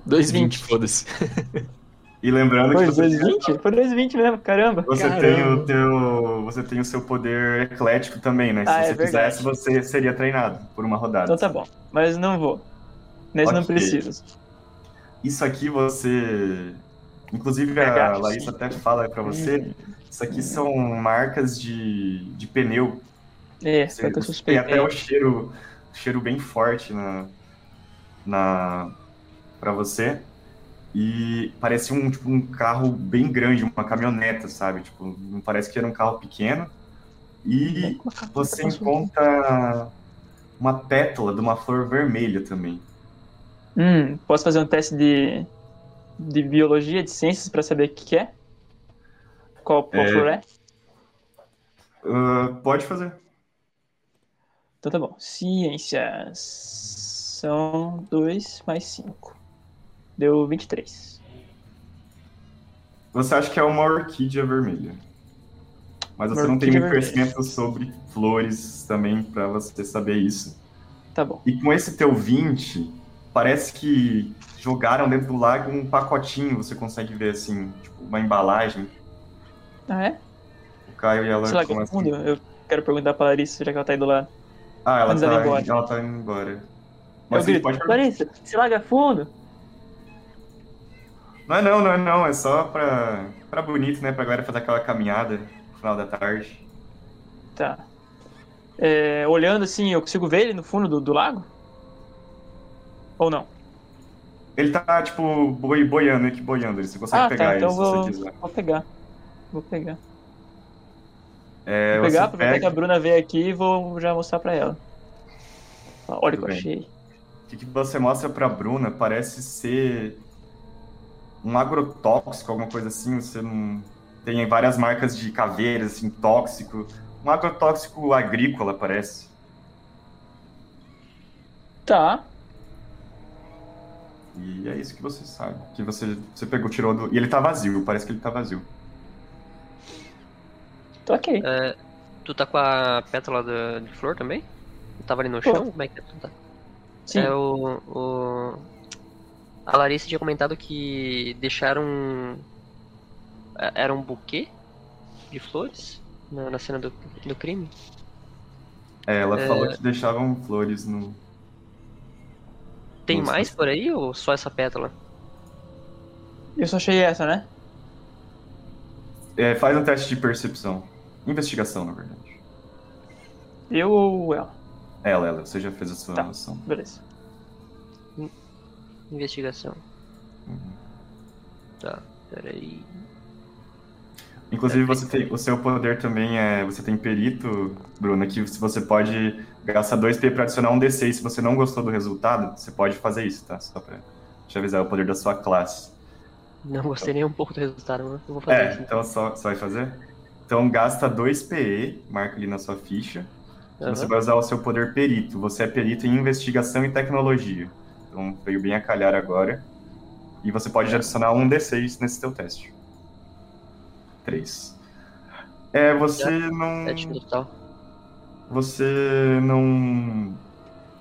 2,20, 20. foda-se. E lembrando que Foi você, 2,20? Foi 2,20 mesmo, caramba. você tem Caramba. o teu. Você tem o seu poder eclético também, né? Se Ah, é você verdade. quisesse, você seria treinado por uma rodada. Então tá bom. Mas não vou. Nesse não Ok. preciso. Isso aqui você. Inclusive Pegar, a Larissa sim. até fala pra você. Hum, Isso aqui são marcas de, de pneu. É, Você, eu tem até o cheiro, cheiro bem forte na, na para você. E parece um, tipo, um carro bem grande, uma caminhoneta, sabe? Tipo, não parece que era um carro pequeno. E você encontra uma pétala de uma flor vermelha também. Hum, posso fazer um teste de, de biologia, de ciências, pra saber o que, que é? Qual, qual É. flor é? Ah, pode fazer. Então tá bom. Ciências. São 2 mais 5. Deu 23. Você acha que é uma orquídea vermelha. Mas você Uma não tem orquídea muito vermelha. conhecimento sobre flores também para você saber isso. Tá bom. E com esse teu 20, parece que jogaram dentro do lago um pacotinho, você consegue ver assim, tipo, uma embalagem. Ah, é? O Caio e ela Sei lá, que fundo. Eu quero perguntar pra Larissa, já que ela tá aí do lado. Ah, ela ir tá, embora. ela tá indo embora. Eu Mas você grito, pode. Larissa, se larga fundo? Não é não, não é não, é só pra, pra bonito, né? Pra galera fazer aquela caminhada no final da tarde. Tá. É, olhando assim, eu consigo ver ele no fundo do, do lago? Ou não? Ele tá, tipo, boi, boiando aqui, boiando. Você consegue Ah, pegar tá. ele Então se vou, você quiser. vou pegar. Vou pegar. É, Vou pegar, aproveitar que pega- a Bruna veio aqui e vou já mostrar pra ela. Olha o que eu achei. O que, que você mostra pra Bruna parece ser um agrotóxico, alguma coisa assim. Você não. Tem várias marcas de caveiras, assim, tóxico. Um agrotóxico agrícola, parece. Tá. E é isso que você sabe. Que você, você pegou, tirou do. E ele tá vazio, parece que ele tá vazio. Tô ok. É, tu tá com a pétala de, de flor também? Tava ali no chão? Como é que tu tá? Sim. É o, o- A Larissa tinha comentado que deixaram. é, Era um buquê de flores na, na cena do, do crime? É, ela É. falou que deixavam flores no. Tem Nossa. mais por aí ou só essa pétala? Eu só achei essa, né? É, faz um teste de percepção. Investigação, na verdade. Eu ou ela? Ela, ela, você já fez a sua Tá. ação. Beleza. Investigação. Uhum. Tá, peraí. Inclusive, você tem, o seu poder também é. Você tem perito, Bruna, que você pode gastar 2P pra adicionar um D6. Se você não gostou do resultado, você pode fazer isso, tá? Só pra te avisar o poder da sua classe. Não gostei nem um pouco do resultado, mas eu vou fazer É, isso. então só, só vai fazer? Então gasta 2 PE, marca ali na sua ficha. Aham. Você vai usar o seu poder perito. Você é perito em investigação e tecnologia. Então veio bem a calhar agora. E você pode adicionar um D6 nesse teu teste. 3. É, você não. Você não.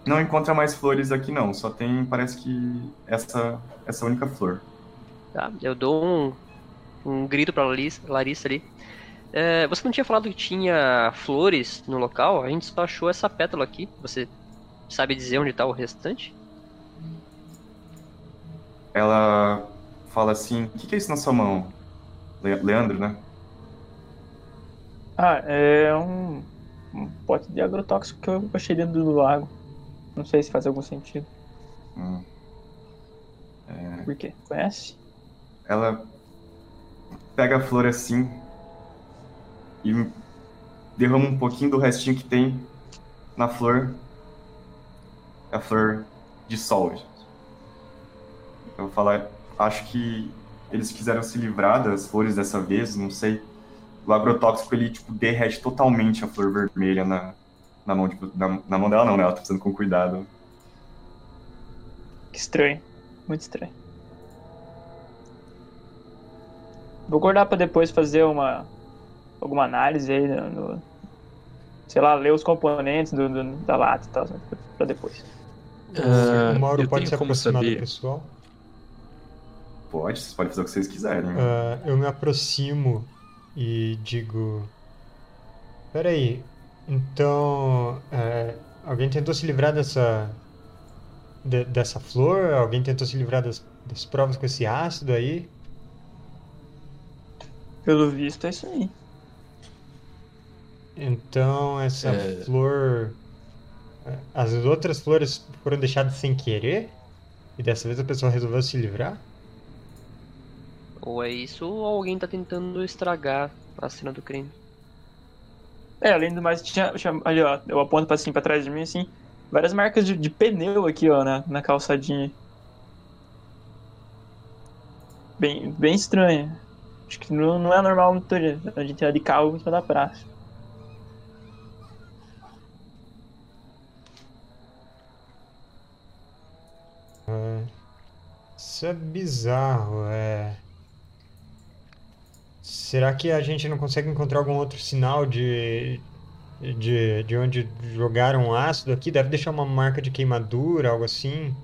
Não encontra mais flores aqui não. Só tem, parece que essa, essa única flor. Tá, eu dou um, um grito pra Larissa, Larissa ali. É, você não tinha falado que tinha flores no local? A gente só achou essa pétala aqui. Você sabe dizer onde tá o restante? Ela fala assim: O que, que é isso na sua mão? Le- Leandro, né? Ah, é um, um pote de agrotóxico que eu achei dentro do lago. Não sei se faz algum sentido. Hum. Por quê? Conhece? Ela pega a flor assim e derrama um pouquinho do restinho que tem na flor. A flor dissolve. Eu vou falar, acho que eles quiseram se livrar das flores dessa vez, não sei. O agrotóxico ele tipo derrete totalmente a flor vermelha na, na mão tipo, na, na mão dela não, né? Ela tá precisando com cuidado. Que estranho. Muito estranho. Vou guardar pra depois fazer uma. alguma análise aí no. no- sei lá, ler os componentes do, do- da lata e tal, né, pra depois. Ah, o Mauro pode se aproximar do pessoal. Pode, vocês podem fazer o que vocês quiserem. Ah, eu me aproximo e digo: Peraí, então. é, alguém tentou se livrar dessa. de- dessa flor? Alguém tentou se livrar das, das provas com esse ácido aí? Pelo visto é isso aí. Então essa É. flor. As outras flores foram deixadas sem querer? E dessa vez a pessoa resolveu se livrar? Ou é isso, ou alguém tá tentando estragar a cena do crime. É, além do mais, tinha, tinha- ali ó, eu aponto pra, assim, pra trás de mim, assim, várias marcas de, de pneu aqui, ó, na, na calçadinha. Bem, bem estranho. Acho que não, não é normal no turismo, a gente ir de carro em cima da praça. Isso é bizarro, é. Será que a gente não consegue encontrar algum outro sinal de, de, de onde jogaram ácido aqui? Deve deixar uma marca de queimadura, algo assim.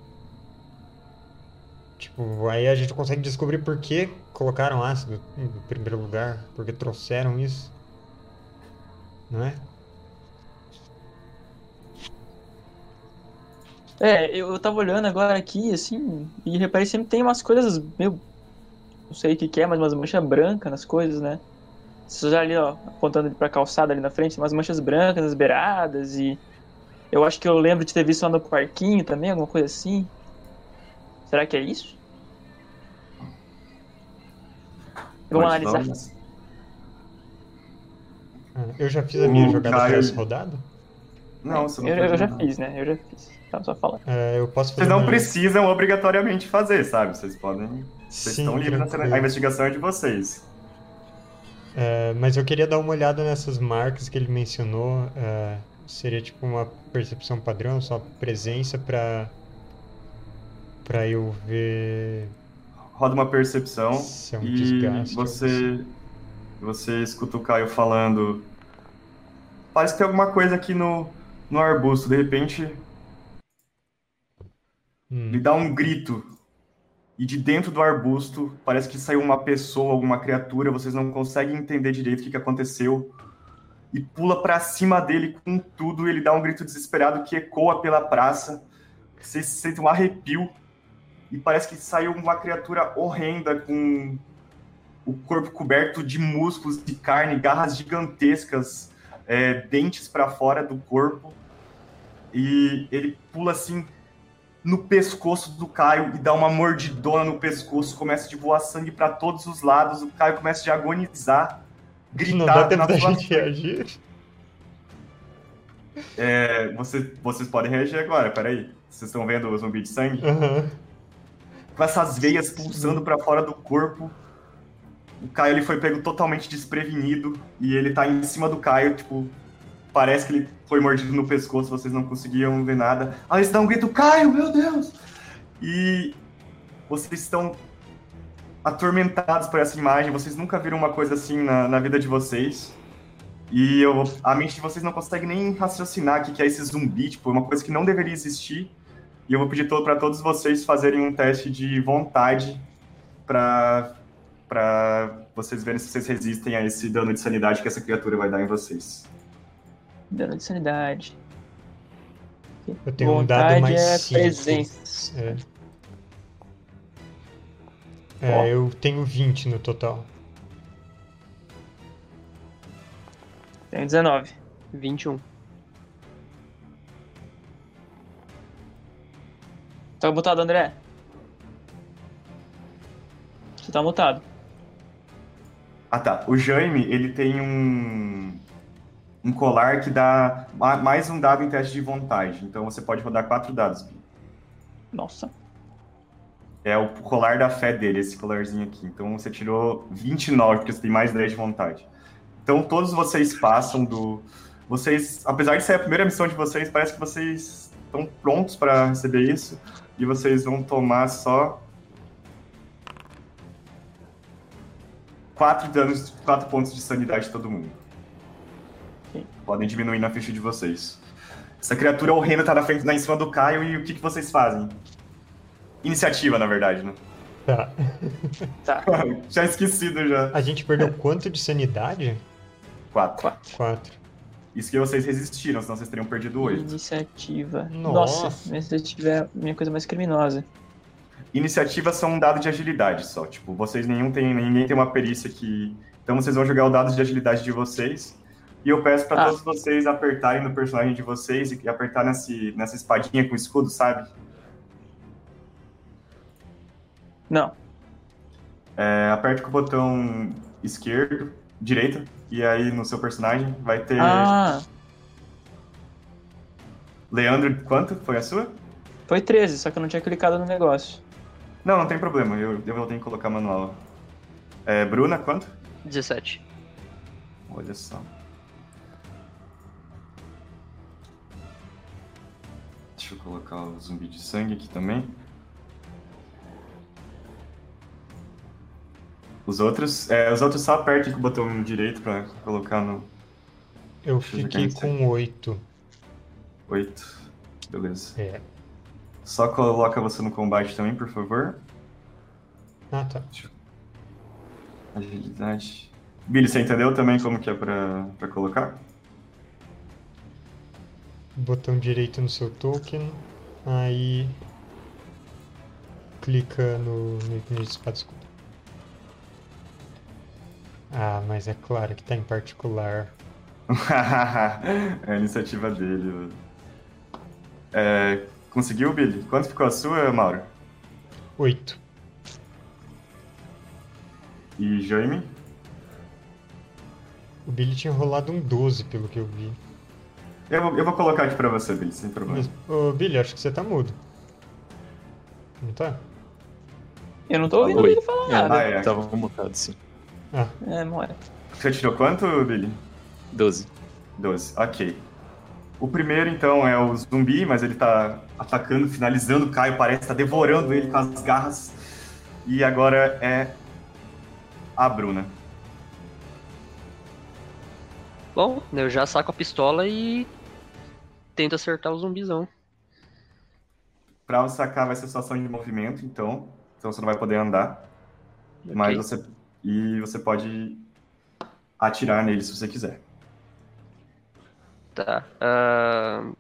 Tipo, aí a gente consegue descobrir por que colocaram ácido em primeiro lugar, porque trouxeram isso. Não é? É, eu, tava olhando agora aqui, assim, e reparei sempre tem umas coisas meio. Não sei o que, que é, mas umas manchas brancas nas coisas, né? Você já ali, ó, apontando pra calçada ali na frente, umas manchas brancas nas beiradas e. Eu acho que eu lembro de ter visto lá no parquinho também, alguma coisa assim. Será que é isso? Vamos analisar. vamos. Ah, Eu já fiz a minha O jogada Caio- dessa rodada? Não, você não Eu, eu já não. fiz, né? Eu já fiz. Tava só falando. É, eu posso fazer Vocês não precisam obrigatoriamente fazer, sabe? Vocês podem. Vocês Sim, estão livres, tranquilo. a investigação é de vocês. É, mas eu queria dar uma olhada nessas marcas que ele mencionou. é, seria tipo uma percepção padrão, só presença pra para eu ver Roda uma percepção se é um e desgaste. você você escuta o Caio falando. Parece que tem alguma coisa aqui no, no arbusto. De repente, Hum, ele dá um grito. E de dentro do arbusto, parece que saiu uma pessoa, alguma criatura. Vocês não conseguem entender direito o que, aconteceu. E pula pra cima dele com tudo. Ele dá um grito desesperado que ecoa pela praça. Vocês sentem um arrepio. E parece que saiu uma criatura horrenda com o corpo coberto de músculos, de carne, garras gigantescas, é, dentes para fora do corpo. E ele pula assim no pescoço do Caio e dá uma mordidona no pescoço, começa a voar sangue para todos os lados, o Caio começa a agonizar, não dá gritar tempo na da gente reagir. É, você- vocês podem reagir agora, peraí. Vocês estão vendo o zumbi de sangue? Aham. Com essas veias pulsando para fora do corpo. o Caio ele foi pego totalmente desprevenido e ele tá em cima do Caio, tipo, parece que ele foi mordido no pescoço, vocês não conseguiam ver nada. Aí eles dão um grito, Caio, meu Deus! E vocês estão atormentados por essa imagem, vocês nunca viram uma coisa assim na, na vida de vocês. E eu, a mente de vocês não consegue nem raciocinar o que é esse zumbi, tipo, é uma coisa que não deveria existir. E eu vou pedir todo, para todos vocês fazerem um teste de vontade para vocês verem se vocês resistem a esse dano de sanidade que essa criatura vai dar em vocês. Dano de sanidade. Eu tenho um Vontade dado mais é cinco. presença. É. É, eu tenho 20 no total. Tenho 19. 21. Tá mutado, André? Você tá mutado. Ah tá, o Jaime, ele tem um um colar que dá ma- mais um dado em teste de vontade. Então você pode rodar quatro dados. Nossa. É o colar da fé dele, esse colarzinho aqui. Então você tirou 29, porque você tem mais 10 de vontade. Então todos vocês passam do. Vocês, apesar de ser a primeira missão de vocês, parece que vocês estão prontos para receber isso. E vocês vão tomar só. 4 danos, 4 pontos de sanidade de todo mundo. Podem diminuir na ficha de vocês. Essa criatura horrenda tá na frente, lá em cima do Caio, e o que, que vocês fazem? Iniciativa, na verdade, né? Tá. Tá. já esquecido já. A gente perdeu quanto de sanidade? 4. 4. Isso que vocês resistiram, senão vocês teriam perdido 8. Iniciativa. Nossa. Nossa, minha iniciativa é a minha coisa mais criminosa. Iniciativas são um dado de agilidade só. Tipo, vocês nenhum tem, ninguém tem uma perícia que. Então vocês vão jogar o dado de agilidade de vocês. E eu peço pra Ah. todos vocês apertarem no personagem de vocês e apertar nesse, nessa espadinha com escudo, sabe? Não. É, aperte com o botão esquerdo, direito, e aí no seu personagem vai ter. Ah, Leandro, quanto foi a sua? foi 13, só que eu não tinha clicado no negócio. Não, não tem problema, eu, eu vou ter que colocar manual. É, Bruna, quanto? 17. Olha só. Deixa eu colocar o zumbi de sangue aqui também. Os outros, é, os outros só apertem com o botão direito pra colocar no Eu Deixa eu fiquei com 8. 8. Beleza. É. Só coloca você no combate também, por favor. Ah, tá. Agilidade. Billy, você entendeu também como que é pra, pra colocar? Botão direito no seu token. Aí. Clica no, no ícone de espada escudo. Ah, mas é claro que tá em particular. é a iniciativa dele. É, conseguiu, Billy? Quanto ficou a sua, Mauro? 8. E Jaime? O Billy tinha rolado um 12, pelo que eu vi. Eu, vou- eu vou colocar aqui pra você, Billy, sem problema. Ô, Billy, acho que você tá mudo. Não tá? Eu não tô ouvindo Oi. ele falar É, nada. Ah, é. Tava mutado, sim. Ah, É, mora. Você tirou quanto, Billy? 12. 12, ok. O primeiro, então, é o zumbi, mas ele tá atacando, finalizando o Caio, parece, tá devorando ele com as garras. E agora é a Bruna. Bom, eu já saco a pistola e tento acertar o zumbizão. Pra você sacar vai ser sua ação de movimento, então. Então você não vai poder andar. Mas Ok. você. E você pode atirar nele se você quiser. Tá. ahn,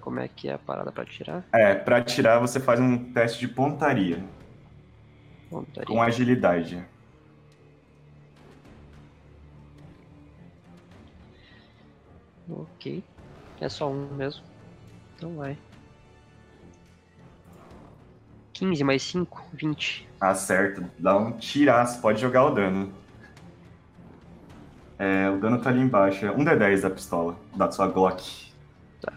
Como é que é a parada pra tirar? É, pra atirar você faz um teste de pontaria. Pontaria. Com agilidade. Ok. É só um mesmo. Então vai. 15 mais 5, 20. Acerta, dá um tiraço, pode jogar o dano. É, o dano tá ali embaixo, é um D10 da pistola, da sua Glock. Tá.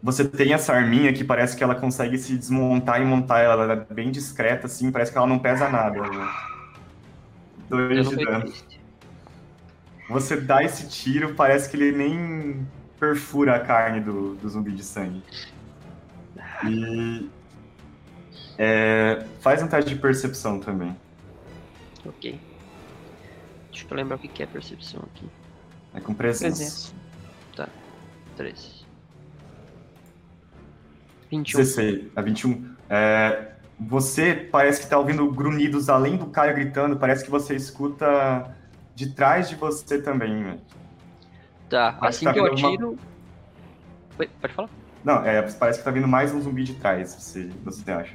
Você tem essa arminha que parece que ela consegue se desmontar e montar, ela é bem discreta, assim, parece que ela não pesa nada. né? Dois de dano. triste. Você dá esse tiro, parece que ele nem perfura a carne do, do zumbi de sangue. E. é, faz um teste de percepção também. Ok. Deixa eu lembrar o que é percepção aqui. É com presença. Presença. 13. 21. 16, a 21. É, você parece que tá ouvindo grunhidos além do Caio gritando, parece que você escuta de trás de você também, né? Tá, Mas assim tá que eu vindo uma- atiro. Oi, pode falar? Não, é, parece que tá vindo mais um zumbi de trás, você, você acha.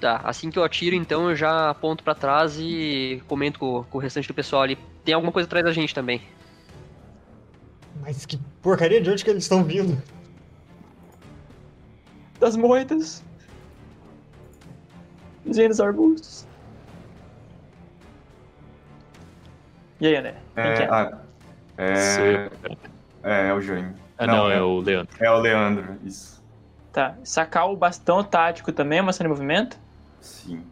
Tá, assim que eu atiro, então eu já aponto pra trás e comento com, com o restante do pessoal ali. Tem alguma coisa atrás da gente também. Mas que porcaria, de onde que eles estão vindo? Das moitas. Dos arbustos. E aí, André? Quem que É, é? ah, é, é, é o Jânio. Ah, não, é o Leandro. É o Leandro, isso. Tá. Sacar o bastão tático também é uma ação de movimento? Sim.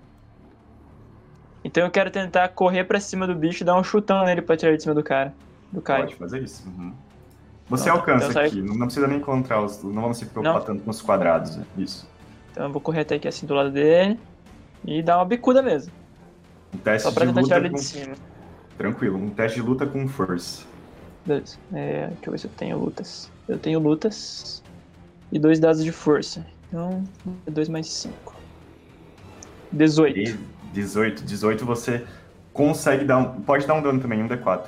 Então eu quero tentar correr pra cima do bicho e dar um chutão nele pra tirar ele de cima do cara. Do Caio. Pode fazer isso. uhum. Você Não, alcança então aqui, não, não precisa nem encontrar os. Não vamos se preocupar Não. tanto com os quadrados. né? Isso. Então eu vou correr até aqui assim do lado dele e dar uma bicuda mesmo. Um teste Só pra de tentar tirar luta ele com. de cima. Tranquilo, um teste de luta com força. Beleza. É, deixa eu ver se eu tenho lutas. Eu tenho lutas e dois dados de força. Então, 2 mais 5. 18. E 18. 18 você consegue dar um. Pode dar um dano também, um D4.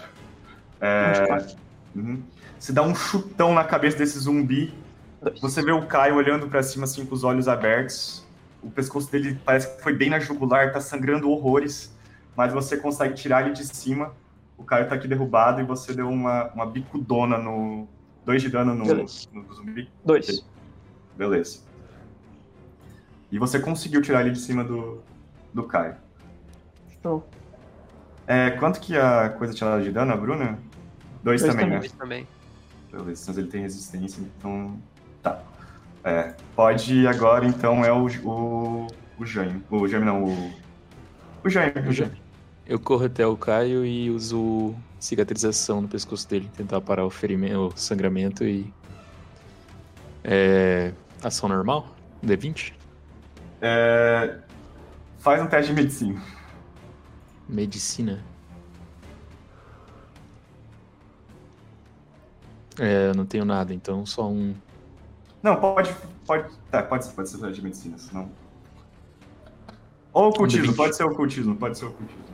É, 24. uhum. Você dá um chutão na cabeça desse zumbi. Dois. Você vê o Caio olhando pra cima assim com os olhos abertos. O pescoço dele parece que foi bem na jugular, tá sangrando horrores. Mas você consegue tirar ele de cima. O Caio tá aqui derrubado e você deu uma, uma bicudona no. Dois de dano no, Beleza. no zumbi. 2. Beleza. E você conseguiu tirar ele de cima do, do Caio. Show. É, quanto que a coisa tinha dado de dano, a Bruna? Dois, Dois também, também. né? Dois também. Beleza, mas ele tem resistência, então. Tá. É, pode agora, então, é o, o, o Jaime. O Jaime não, o. O Jaime, o Jaime. Eu corro até o Caio e uso cicatrização no pescoço dele, tentar parar o ferimento, o sangramento e. É. Ação normal? D20? É, faz um teste de medicina. Medicina. É, eu não tenho nada, então só um. Não, pode. Pode. Tá, pode ser, pode ser teste de medicina, senão. Ou ocultismo, pode ser ocultismo, pode ser ocultismo.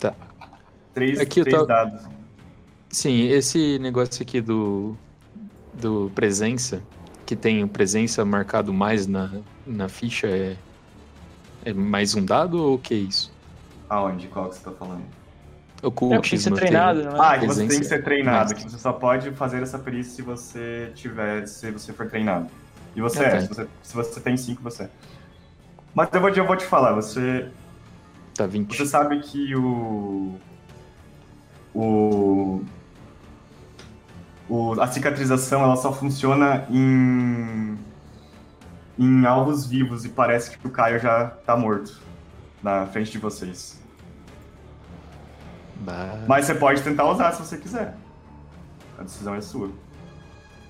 Tá. Três, Aqui eu três tô- dados. Sim, esse negócio aqui do. do presença, que tem o presença marcado mais na, na ficha, é. É mais um dado ou o que é isso? Aonde? Qual que você tá falando? É, tem que ser treinado, tem. não é? Ah, que você tem que ser treinado, mais. que você só pode fazer essa perícia se você tiver, se você for treinado. E você Ah, é, tá. se você, se você tem cinco, você é. Mas eu vou, eu vou te falar, você, Tá 20. você sabe que o, o, o a cicatrização ela só funciona em em alvos vivos e parece que o Caio já tá morto na frente de vocês. Bah. Mas você pode tentar usar se você quiser. A decisão é sua.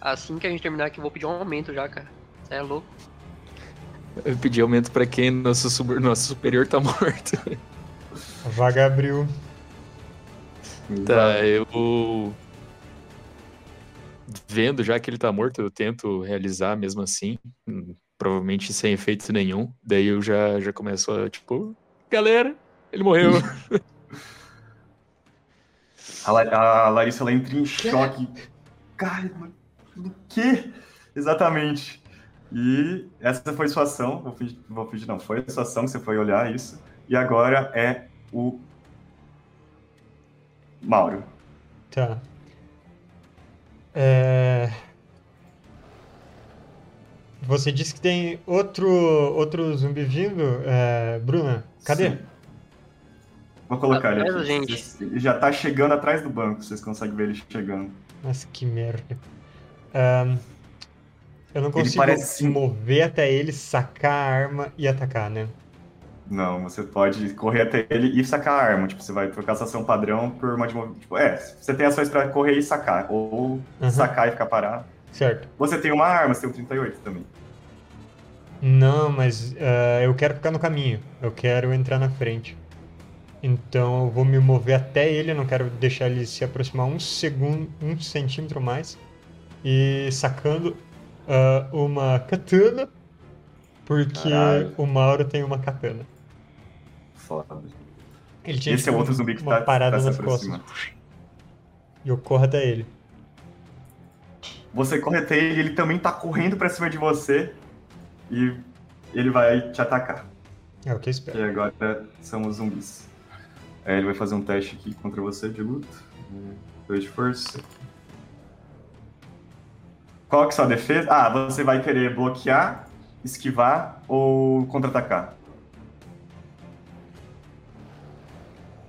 Assim que a gente terminar aqui, eu vou pedir um aumento já, cara. Cê é louco. Eu pedi aumento pra quem nosso, sub- nosso superior tá morto. A vaga abriu. Tá, eu. Vendo já que ele tá morto, eu tento realizar mesmo assim. Provavelmente sem efeito nenhum. Daí eu já, já começo a, tipo, galera, ele morreu. A, La- a Larissa ela entra em choque. Cara, do quê? Exatamente. E essa foi sua ação. Vou fingir, vou fingir, não. Foi a sua ação que você foi olhar isso. E agora é o. Mauro. Tá. É... Você disse que tem outro, outro zumbi vindo, é, Bruna? Cadê? Sim. Vou colocar ele Atrás da aqui. gente. Ele já tá chegando atrás do banco. Vocês conseguem ver ele chegando. Nossa, que merda. Ahn, eu não Ele consigo parece se mover até ele, sacar a arma e atacar, né? Não, você pode correr até ele e sacar a arma. Tipo, você vai trocar essa ação padrão por uma de movimento. Tipo, é, você tem ações pra correr e sacar. Ou Uhum. sacar e ficar parado. Certo. Você tem uma arma, você tem um 38 também. Não, mas ah, eu quero ficar no caminho. Eu quero entrar na frente. Então eu vou me mover até ele, eu não quero deixar ele se aproximar um segundo, um centímetro mais. E sacando ah, uma katana, porque Caralho. o Mauro tem uma katana. Foda. Ele tinha Esse é outro zumbi que uma tá, parada tá nas costas. E eu corro até ele. Você corre até ele, ele também tá correndo pra cima de você. E ele vai te atacar. É o que eu espero. agora são os zumbis. É, ele vai fazer um teste aqui contra você de luta. É, Dois de força. Qual que é a sua defesa? Ah, você vai querer bloquear, esquivar ou contra-atacar?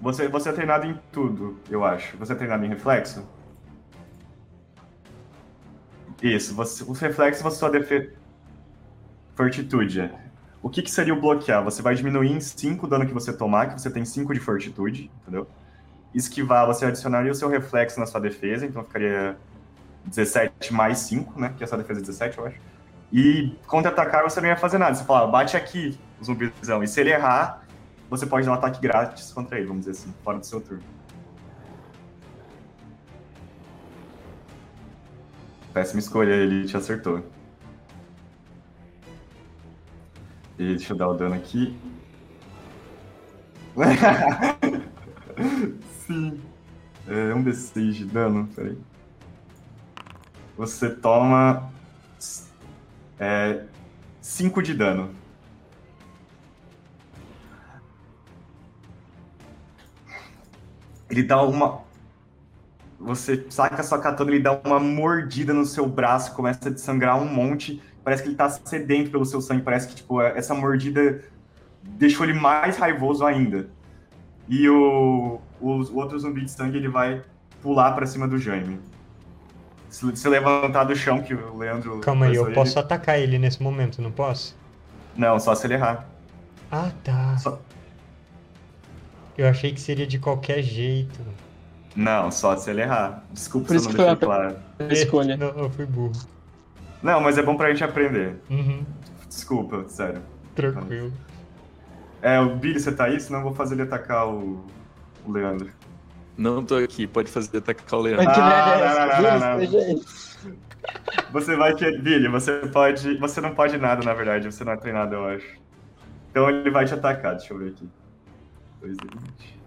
Você, você é treinado em tudo, eu acho. Você é treinado em reflexo? Isso, você, os reflexos você só defesa. Fortitude. O que, que seria o bloquear? Você vai diminuir em 5 o dano que você tomar, que você tem 5 de fortitude, entendeu? Esquivar, você adicionaria o seu reflexo na sua defesa, então ficaria 17 mais 5, né? Que a sua defesa é 17, eu acho. E contra-atacar você não ia fazer nada. Você fala, "Ah, bate aqui, zumbizão. E se ele errar, você pode dar um ataque grátis contra ele, vamos dizer assim, fora do seu turno. Péssima escolha, ele te acertou. E deixa eu dar o dano aqui. Sim. É um D6 de dano, peraí. Você toma. 5 de dano. Ele dá uma. Você saca sua katana, ele dá uma mordida no seu braço, começa a sangrar um monte. Parece que ele tá sedento pelo seu sangue. Parece que, tipo, essa mordida deixou ele mais raivoso ainda. E o, o, o outro zumbi de sangue, ele vai pular pra cima do Jaime. Se, se levantar do chão, que o Leandro... Calma aí, eu começou, posso atacar ele nesse momento, não posso? Ele... Não, só se ele errar. Ah, tá. Só- Eu achei que seria de qualquer jeito. Não, só se ele errar. Desculpa Por se isso eu não foi deixei claro. escolha. Não, eu fui burro. Não, mas é bom pra gente aprender. Uhum, Desculpa, sério. tranquilo. É, o Billy, você tá aí? Senão eu vou fazer ele atacar o, o Leandro. Não tô aqui, pode fazer atacar o Leandro. Ah, é não, não, não. Você vai que. Billy, você pode. Você não pode nada, na verdade. Você não é treinado, eu acho. Então ele vai te atacar, deixa eu ver aqui. 2 de 20.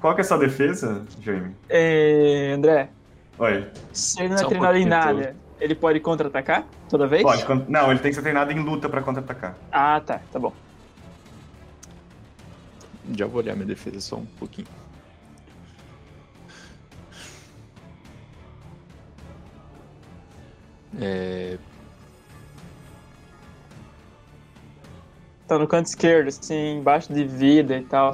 Qual que é a sua defesa, Jamie? É, André, Oi. se ele não é Só um treinado em nada, ele pode contra-atacar toda vez? Pode. Não, ele tem que ser treinado em luta pra contra-atacar. Ah, tá, tá bom. Já vou olhar minha defesa só um pouquinho. É, Tá no canto esquerdo, assim, embaixo de vida e tal.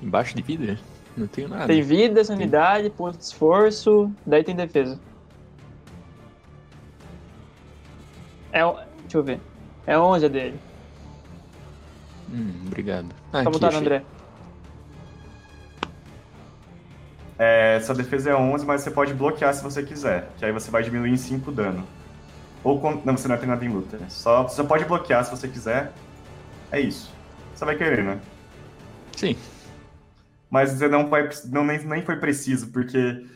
embaixo de vida? Não tenho nada. Tem vida, sanidade, ponto de esforço, daí tem defesa. É, o- deixa eu ver. É 11 a dele. Hum, obrigado. Ah, Tá. André. É, sua defesa é 11, mas você pode bloquear se você quiser. Que aí você vai diminuir em 5 dano. Ou con- Não, você não é treinado em luta. né? Só, você só pode bloquear se você quiser. É isso. Você vai querer, né? Sim. Mas você não vai, não, nem, nem foi preciso, porque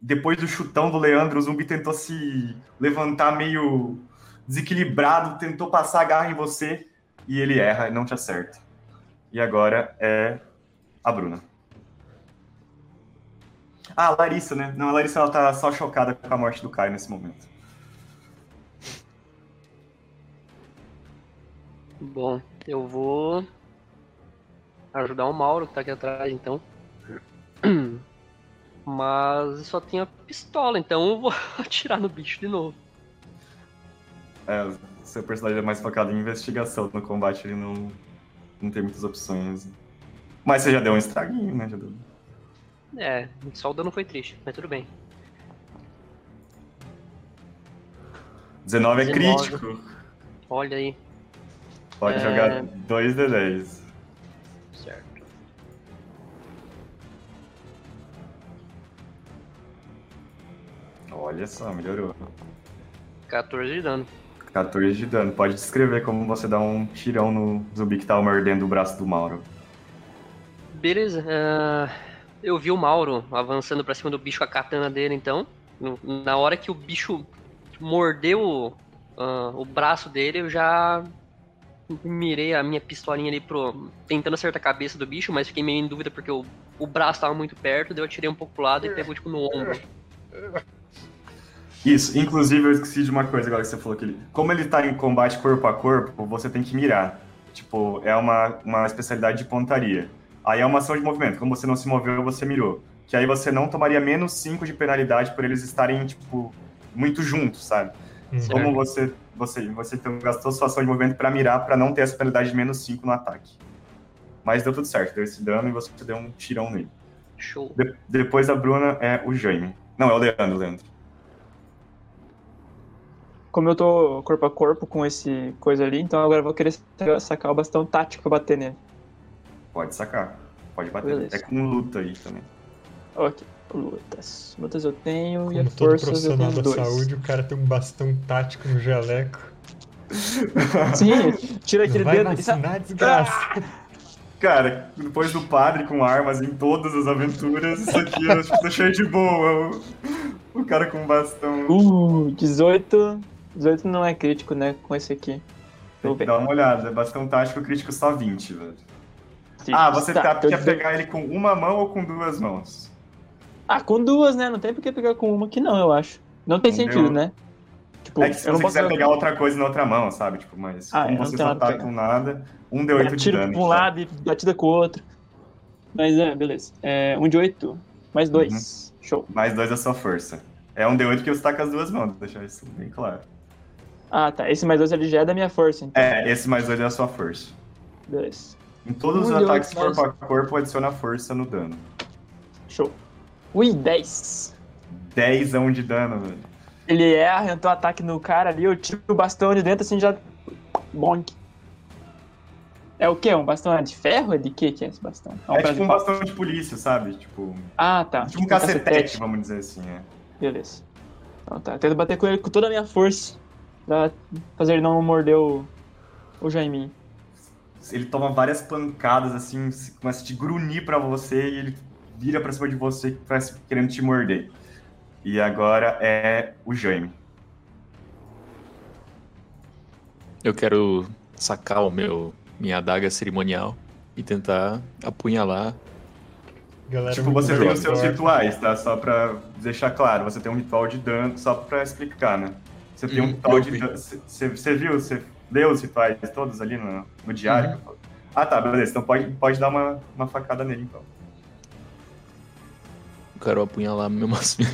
depois do chutão do Leandro, o zumbi tentou se levantar meio desequilibrado, tentou passar a garra em você e ele erra não te acerta. E agora é a Bruna. Ah, a Larissa, né? Não, a Larissa ela tá só chocada com a morte do Caio nesse momento. Bom, eu vou ajudar o Mauro que tá aqui atrás, então. Mas só tem a pistola, então eu vou atirar no bicho de novo. É, seu personagem é mais focado em investigação. No combate ele não, não tem muitas opções. Mas você já deu um estraguinho, né? Já deu. É, só o dano foi triste, mas tudo bem. 19 é 19. crítico. Olha aí. Pode É. jogar 2 de 10. Certo. Olha só, melhorou. 14 de dano. 14 de dano. Pode descrever como você dá um tirão no zumbi que tá mordendo o braço do Mauro. Beleza. ah, eu vi o Mauro avançando pra cima do bicho com a katana dele, então. Na hora que o bicho mordeu ah, o braço dele, eu já mirei a minha pistolinha ali pro. tentando acertar a cabeça do bicho, mas fiquei meio em dúvida porque o, o braço tava muito perto, daí eu tirei um pouco pro lado e pegou tipo no ombro. Isso, inclusive eu esqueci de uma coisa agora que você falou que ele. Como ele tá em combate corpo a corpo, você tem que mirar. Tipo, é uma, uma especialidade de pontaria. Aí é uma ação de movimento. Como você não se moveu, você mirou. Que aí você não tomaria menos 5 de penalidade por eles estarem, tipo, muito juntos, sabe? Uhum. Como você, você, você então gastou sua ação de movimento pra mirar pra não ter essa penalidade de menos 5 no ataque. Mas deu tudo certo, deu esse dano e você deu um tirão nele. Show. De- depois da Bruna é o Jaime. Não, é o Leandro, Leandro. Como eu tô corpo a corpo com esse coisa ali, então agora eu vou querer sacar- o bastão tático pra bater nele. Pode sacar. Pode bater. Beleza. É com luta aí também. Ok. Lutas. Lutas eu tenho e Como a todo forças eu profissional tenho da dois. saúde, o cara tem um bastão tático no jaleco. Sim, tira aquele vai dedo. vacinar, desgraça. Cara, depois do padre com armas em todas as aventuras, isso aqui eu acho que tá cheio de boa. O, o cara com bastão. Uh, 18. 18 não é crítico, né? Com esse aqui. Tem que dar uma olhada. Bastão tático crítico só 20, velho. Ah, você tá, tô quer dizendo- pegar ele com uma mão ou com duas mãos? Ah, com duas, né? Não tem por que pegar com uma que não, eu acho. Não tem Entendeu? sentido, né? Tipo, É que se não você quiser pegar outra coisa na outra mão, sabe? Tipo, mas Ah, como é, não você só pra tá com nada, um D8 de Atiro dano. pra um lado e batida com o outro. Mas é, beleza. É, um de 8, mais dois. Uhum. Show. Mais dois da sua força. É um D8 que você tá com as duas mãos, deixar isso bem claro. Ah, tá. Esse mais dois ele já é da minha força, então. É, esse mais dois é a sua força. Beleza. Em todos Um os D8 ataques mais- corpo a corpo, adiciona força no dano. Show. Ui, 10. 10 de dano, velho. Ele erra, entrou ataque no cara ali, eu tiro o bastão de dentro assim já. Bonk. É o quê? Um bastão de ferro? É de que que é esse bastão? um É pedaço tipo um bastão de polícia, sabe? Tipo, Ah, tá. tipo um cacetete, vamos dizer assim, é. Beleza. Então tá, tento bater com ele com toda a minha força. Pra fazer ele não morder o, o Jaiminho. Ele toma várias pancadas, assim, se- começa a te grunir pra você e ele vira pra cima de você, parece querendo te morder. E agora é o Jaime. Eu quero sacar o meu minha adaga cerimonial e tentar apunhalar. Galera, Tipo, você tem os seus rituais, tá? Só pra deixar claro, você tem um ritual de dano, só pra explicar, né? Você tem um Hum, eu de. Você você viu? Você leu os rituais todos ali no, no diário? Uhum. Ah, tá, beleza. Então pode, pode dar uma, uma facada nele, então. Eu quero apunhalar meu máximo.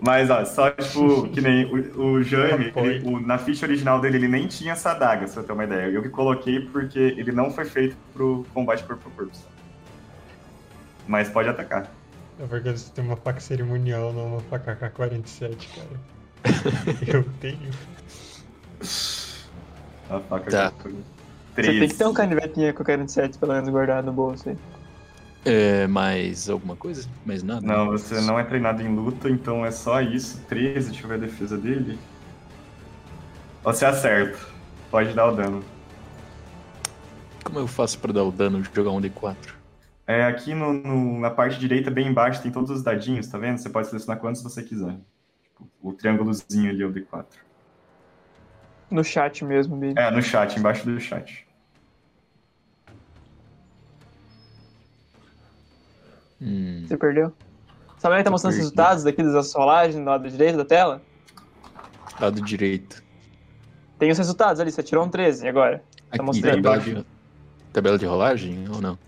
Mas, ó, só, tipo, que nem o, o Jaime, Apoio. ele- o- na ficha original dele, ele nem tinha essa adaga, se eu ter uma ideia. Eu que coloquei porque ele não foi feito pro combate corpo a corpo. só. Mas pode atacar. É porque você tem uma faca cerimonial, não uma faca K-47, cara. Eu tenho. A faca Tá. Você tem que ter um canivetinho com 47 pelo menos guardado no bolso aí. É, mais alguma coisa? Mais nada? Não, você não é treinado em luta, então é só isso. 13, deixa eu ver a defesa dele. Você acerta. Pode dar o dano. Como eu faço pra dar o dano de jogar um D4? É, aqui no, no- na parte direita, bem embaixo, tem todos os dadinhos, tá vendo? Você pode selecionar quantos você quiser. O triângulozinho ali é o D4. No chat mesmo, baby. É, no chat, embaixo do chat. Hum, Você perdeu? Sabe onde tá Eu mostrando os resultados aqui das rolagens no lado direito da tela? lado direito. Tem os resultados ali, você tirou um 13 agora. Aqui, mostrando. tabela de, tabela de rolagem ou não?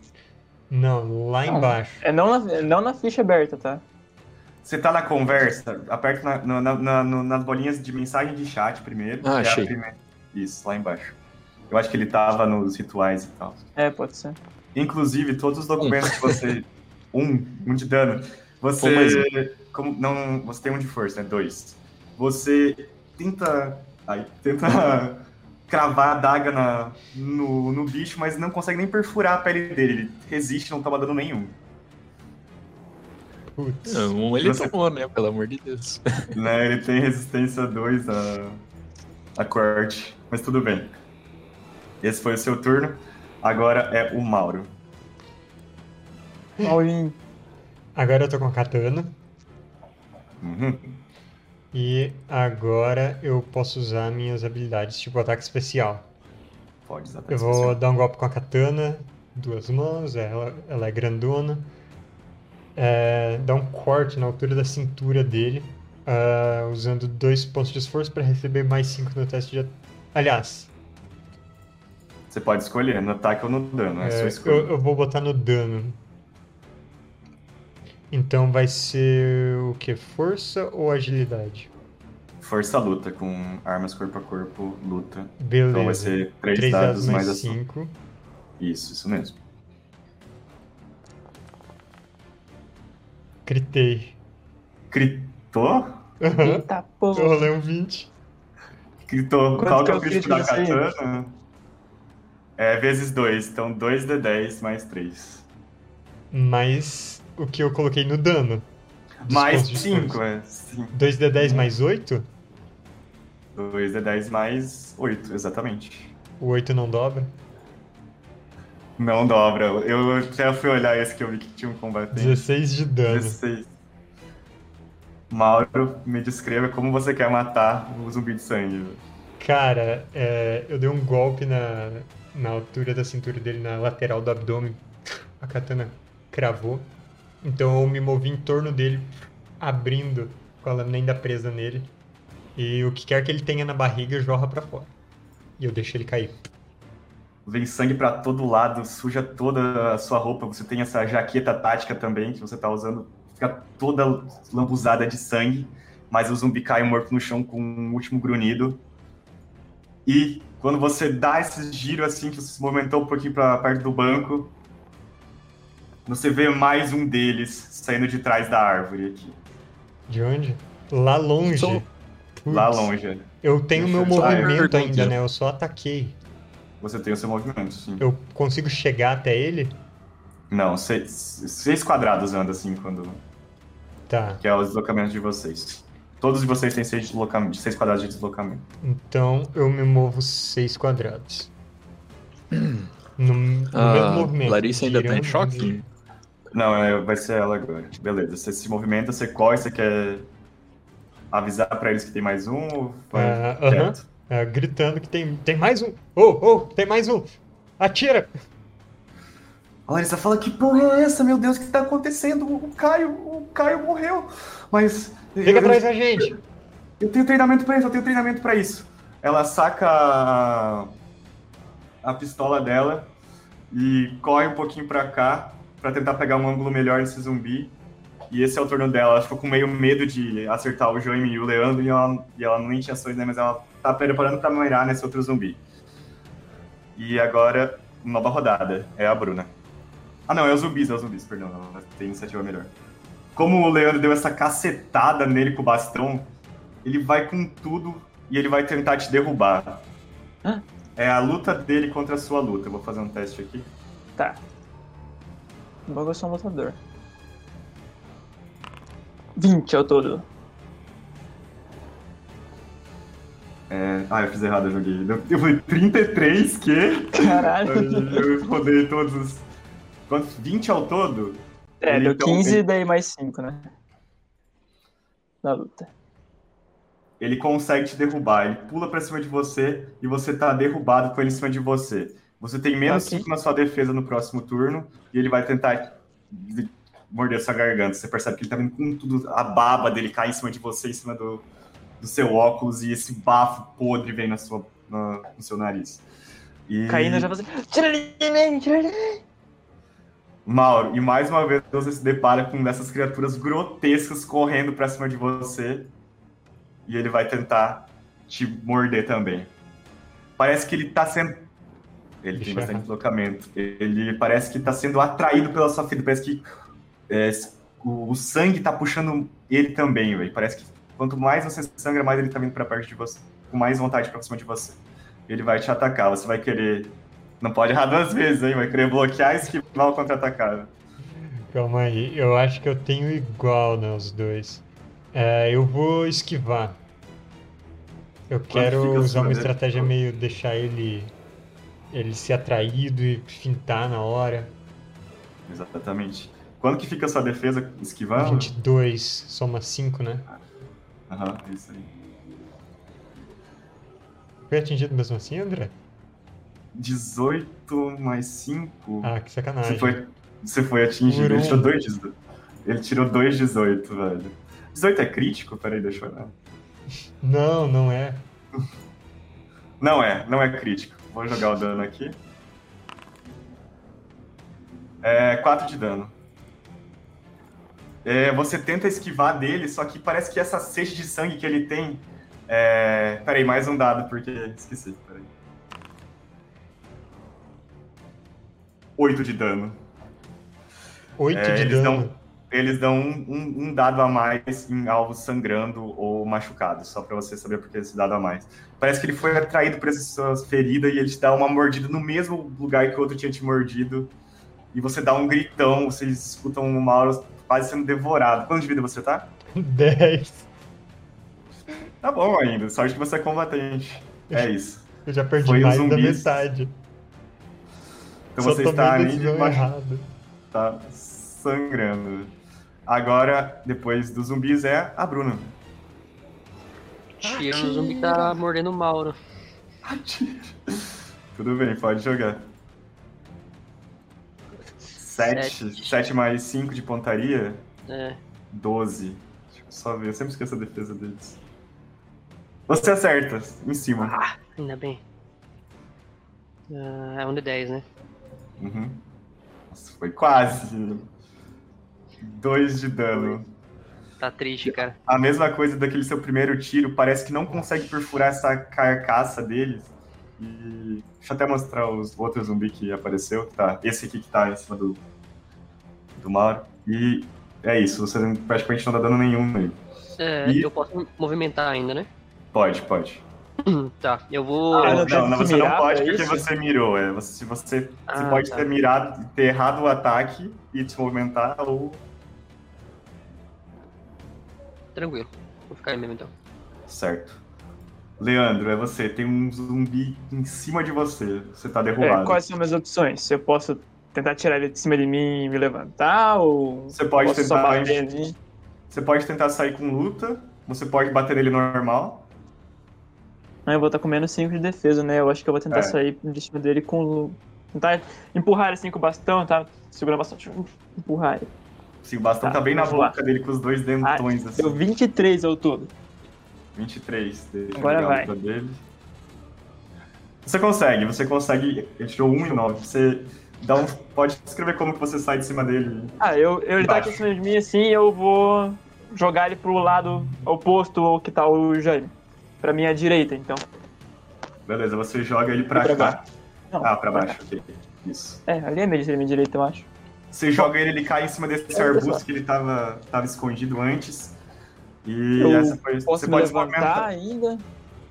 Não, lá Não. embaixo. É não na, não na ficha aberta, tá? Você tá na conversa, aperta na- na- na- nas bolinhas de mensagem de chat primeiro. Ah, é a achei. primeira- Isso, lá embaixo. Eu acho que ele tava nos rituais e tal. É, pode ser. Inclusive, todos os documentos que você. Um, um de dano. Você. Um Como, não, você tem um de força, né? Dois. Você tenta Aí tenta cravar a daga na, no, no bicho, mas não consegue nem perfurar a pele dele. Ele resiste, não toma dano nenhum. Putz. Não, ele Você- tomou, né? Pelo amor de Deus. né? Ele tem resistência 2 a, a corte, mas tudo bem. Esse foi o seu turno. Agora é o Mauro. Maurinho. Agora eu tô com a katana. Uhum. E agora eu posso usar minhas habilidades, tipo ataque especial. Pode usar ataque Eu vou especial. dar um golpe com a katana, duas mãos, ela, ela é grandona. É, dá um corte na altura da cintura dele, ah, usando dois pontos de esforço para receber mais cinco no teste de. Aliás, Você pode escolher no ataque ou no dano, é, é, sua eu, escolha. eu vou botar no dano. Então vai ser o que? Força ou agilidade? Força luta, com armas corpo a corpo, luta. Beleza. Então vai ser 3, 3 dados dados mais mais a sua. 5. Isso, isso mesmo. Critei. Critou? Eita Eu porra. rolei um 20. Critou. Quanto Qual que é é o crítico da katana? É vezes 2, então 2 de 10 mais 3. Mais o que eu coloquei no dano. Mais pontos de 5, esforço. é. Sim. 2d10 mais 8? 2 de 10 mais 8, exatamente. O 8 não dobra? Não dobra. Eu até fui olhar esse que eu vi que tinha um combatente. 16 de dano. 16. Mauro, me descreva como você quer matar o zumbi de sangue. Cara, é, eu dei um golpe na, na altura da cintura dele, na lateral do abdômen. A katana cravou. Então eu me movi em torno dele, abrindo com a lâmina ainda presa nele. E o que quer que ele tenha na barriga jorra pra fora. E eu deixo ele cair. Vem sangue pra todo lado, suja toda a sua roupa. Você tem essa jaqueta tática também que você tá usando, fica toda lambuzada de sangue. Mas o zumbi cai morto no chão com um último grunhido. E quando você dá esse giro assim, que você se movimentou um pouquinho pra perto do banco, você vê mais um deles saindo de trás da árvore aqui. De onde? Lá longe. Sou- Lá longe. Eu tenho meu Deixa eu- Ah, eu movimento pergunto, ainda, né? Eu só ataquei. Você tem o seu movimento, sim. Eu consigo chegar até ele? Não, seis, seis quadrados anda assim quando. Tá. Que é o deslocamento de vocês. Todos de vocês têm seis, seis quadrados de deslocamento. Então eu me movo 6 quadrados. No, no A mesmo movimento. Larissa ainda tá em choque? Não, é, vai ser ela agora. Beleza, você se movimenta, você corre, você quer avisar pra eles que tem mais um vai Ah, aham. quieto? É, gritando que tem, tem mais um. Oh, oh, tem mais um. Atira! A Larissa fala, que porra é essa, meu Deus, o que tá acontecendo? O Caio, o Caio morreu. Mas. Fica eu, atrás da gente. eu tenho treinamento pra isso, eu tenho treinamento pra isso. Ela saca a, a pistola dela e corre um pouquinho pra cá pra tentar pegar um ângulo melhor nesse zumbi. E esse é o turno dela. Ela ficou com meio medo de acertar o Joime e o Leandro e ela, e ela nem tinha ações, né? Mas ela tá preparando pra mirar nesse outro zumbi. E agora, nova rodada. É a Bruna. Ah, não, é os zumbis, é os zumbis, perdão. Ela tem iniciativa melhor. Como o Leandro deu essa cacetada nele com o bastão, ele vai com tudo e ele vai tentar te derrubar. Hã? É a luta dele contra a sua luta. Eu vou fazer um teste aqui. Tá. O bagulho é só um lutador. 20 ao todo. É... Ah, eu fiz errado, eu joguei. Eu- fui 33, que? Caralho. Eu rodei todos os. Quantos? 20 ao todo? É, Ele deu então 15 tem- e daí mais 5, né? Na luta. Ele consegue te derrubar. Ele pula pra cima de você e você tá derrubado com ele em cima de você. Você tem menos Ok. 5 na sua defesa no próximo turno e ele vai tentar morder sua garganta. Você percebe que ele tá vindo com tudo, a baba dele cai em cima de você, em cima do, do seu óculos e esse bafo podre vem na sua, na- no seu nariz. E... Caindo já fazendo. Mauro, e mais uma vez você se depara com essas criaturas grotescas correndo pra cima de você. E ele vai tentar te morder também. Parece que ele tá sendo. Ele tem bastante deslocamento. Ele parece que tá sendo atraído pela sua ferida. Parece que é, o, o sangue tá puxando ele também, velho. Parece que quanto mais você sangra, mais ele tá vindo pra perto de você. com mais vontade pra cima de você. Ele vai te atacar. Você vai querer. Não pode errar duas vezes, hein? Vai querer bloquear e esquivar o contra-atacado. Calma aí, eu acho que eu tenho igual, né, os dois. É, eu vou esquivar. Eu quero fica a usar uma vez? estratégia meio deixar ele ele ser atraído e fintar na hora. Exatamente. Quando que fica a sua defesa esquivando? 22, soma 5, né? Aham, isso aí. Foi atingido mesmo assim, André? 18 mais 5. Ah, que sacanagem. Você foi, você foi atingido. Por Ele um. tirou 2 18. Ele tirou 2 18, velho. 18 é crítico? Peraí, deixa eu olhar. Não, não é. Não é, não é crítico. Vou jogar o dano aqui. É 4 de dano. É, você tenta esquivar dele, só que parece que essa sede de sangue que ele tem. É... Peraí, mais um dado, porque. Esqueci, peraí. 8 de dano. 8 É, de eles dano. dão- Eles dão um, um- um dado a mais em alvos sangrando ou machucados, só pra você saber por que esse dado a mais. Parece que ele foi atraído por essas feridas e ele te dá uma mordida no mesmo lugar que o outro tinha te mordido. E você dá um gritão, vocês escutam o Mauro quase sendo devorado. Quanto de vida você tá? 10. Tá bom ainda, sorte que você é combatente. É isso. Eu já perdi Foi os mais da zumbis. metade. Então Só você está ali debaixo. errada. Tá sangrando. Agora, depois dos zumbis, é a Bruna. Tira o zumbi que tá mordendo o Mauro. Tudo bem, pode jogar. 7. Sete. 7 mais 5 de pontaria, É, 12. Deixa eu só ver, eu sempre esqueço a defesa deles. Você acerta, em cima. ainda bem. Ah, é um de 10, né? Uhum. Nossa, foi quase. 2 de dano. Tá triste, cara. A mesma coisa daquele seu primeiro tiro, parece que não consegue perfurar essa carcaça deles. E. Deixa eu até mostrar os outros zumbi que apareceu. Tá, esse aqui que tá em cima do. Do Mauro. E é isso, você praticamente não dá dano nenhum nele. É, E- eu posso movimentar ainda, né? Pode, pode. Tá, eu vou. Ah, não, não não, você não mirar pode pra porque isso? você mirou. É, você, se você, você Ah, pode tá. ter mirado, ter errado o ataque e te movimentar, ou. Tranquilo. Vou ficar aí mesmo então. Certo. Leandro, é você. Tem um zumbi em cima de você. Você tá É, derrubado. quais são minhas opções? Eu posso tentar tirar ele de cima de mim e me levantar? Ou Você pode tentar. ali? Você pode tentar sair com luta. Você pode bater nele normal. Ah, eu vou estar com menos 5 de defesa, né? Eu acho que eu vou tentar É. sair de cima dele com. Tentar empurrar ele assim com o bastão, tá? Segurando o bastão, empurrar ele. Sim, o bastão Tá, tá, bem na lá. boca dele com os dois dentões, assim. Deu 23 ao todo. 23. Deixa Agora vai. dele. Você consegue, você consegue. Ele tirou 1 e 9. Você dá um. Pode escrever como que você sai de cima dele. Ah, eu, eu ele tá aqui em cima de mim assim, eu vou jogar ele pro lado oposto ao que tá o Jaime. Pra minha direita, então. Beleza, você joga ele pra, Pra cá. baixo. Não, ah, pra baixo, ok. Isso. É, ali é minha, minha direita, eu acho. Você joga ele, ele cai em cima desse É, arbusto pessoal. que ele tava, tava escondido antes. E Eu essa foi. Posso você me pode levantar ainda?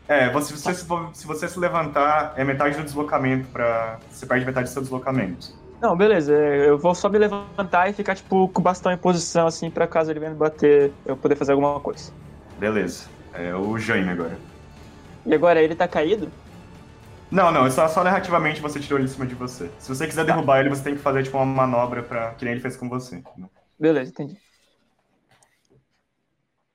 É, você, se, você, se vo- se você se levantar, é metade do deslocamento pra. Você perde metade do seu deslocamento. Não, beleza. é, Eu vou só me levantar e ficar, tipo, com o bastão em posição, assim, pra caso ele venha me bater, eu poder fazer alguma coisa. Beleza. É o Jaime agora. E agora ele tá caído? Não, não, só, só narrativamente você tirou ele de cima de você. Se você quiser derrubar ele, você tem que fazer tipo uma manobra pra. que nem ele fez com você. Beleza, entendi.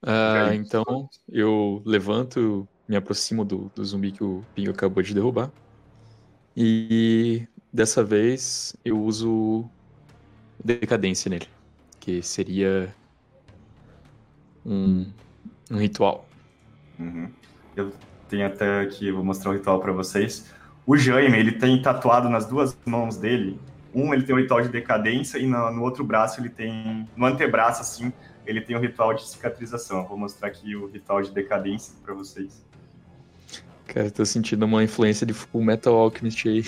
Ah, então eu levanto, me aproximo do, do zumbi que o Pingo acabou de derrubar. E dessa vez eu uso decadência nele, que seria um, um ritual. Uhum. Eu tenho até aqui, vou mostrar o ritual pra vocês. O Jaime, ele tem tatuado nas duas mãos dele. Um, ele tem um ritual de decadência e no, no outro braço ele tem. No antebraço, assim, ele tem um ritual de cicatrização. Eu vou mostrar aqui o ritual de decadência pra vocês. Cara, tô sentindo uma influência de Full Metal Alchemist aí.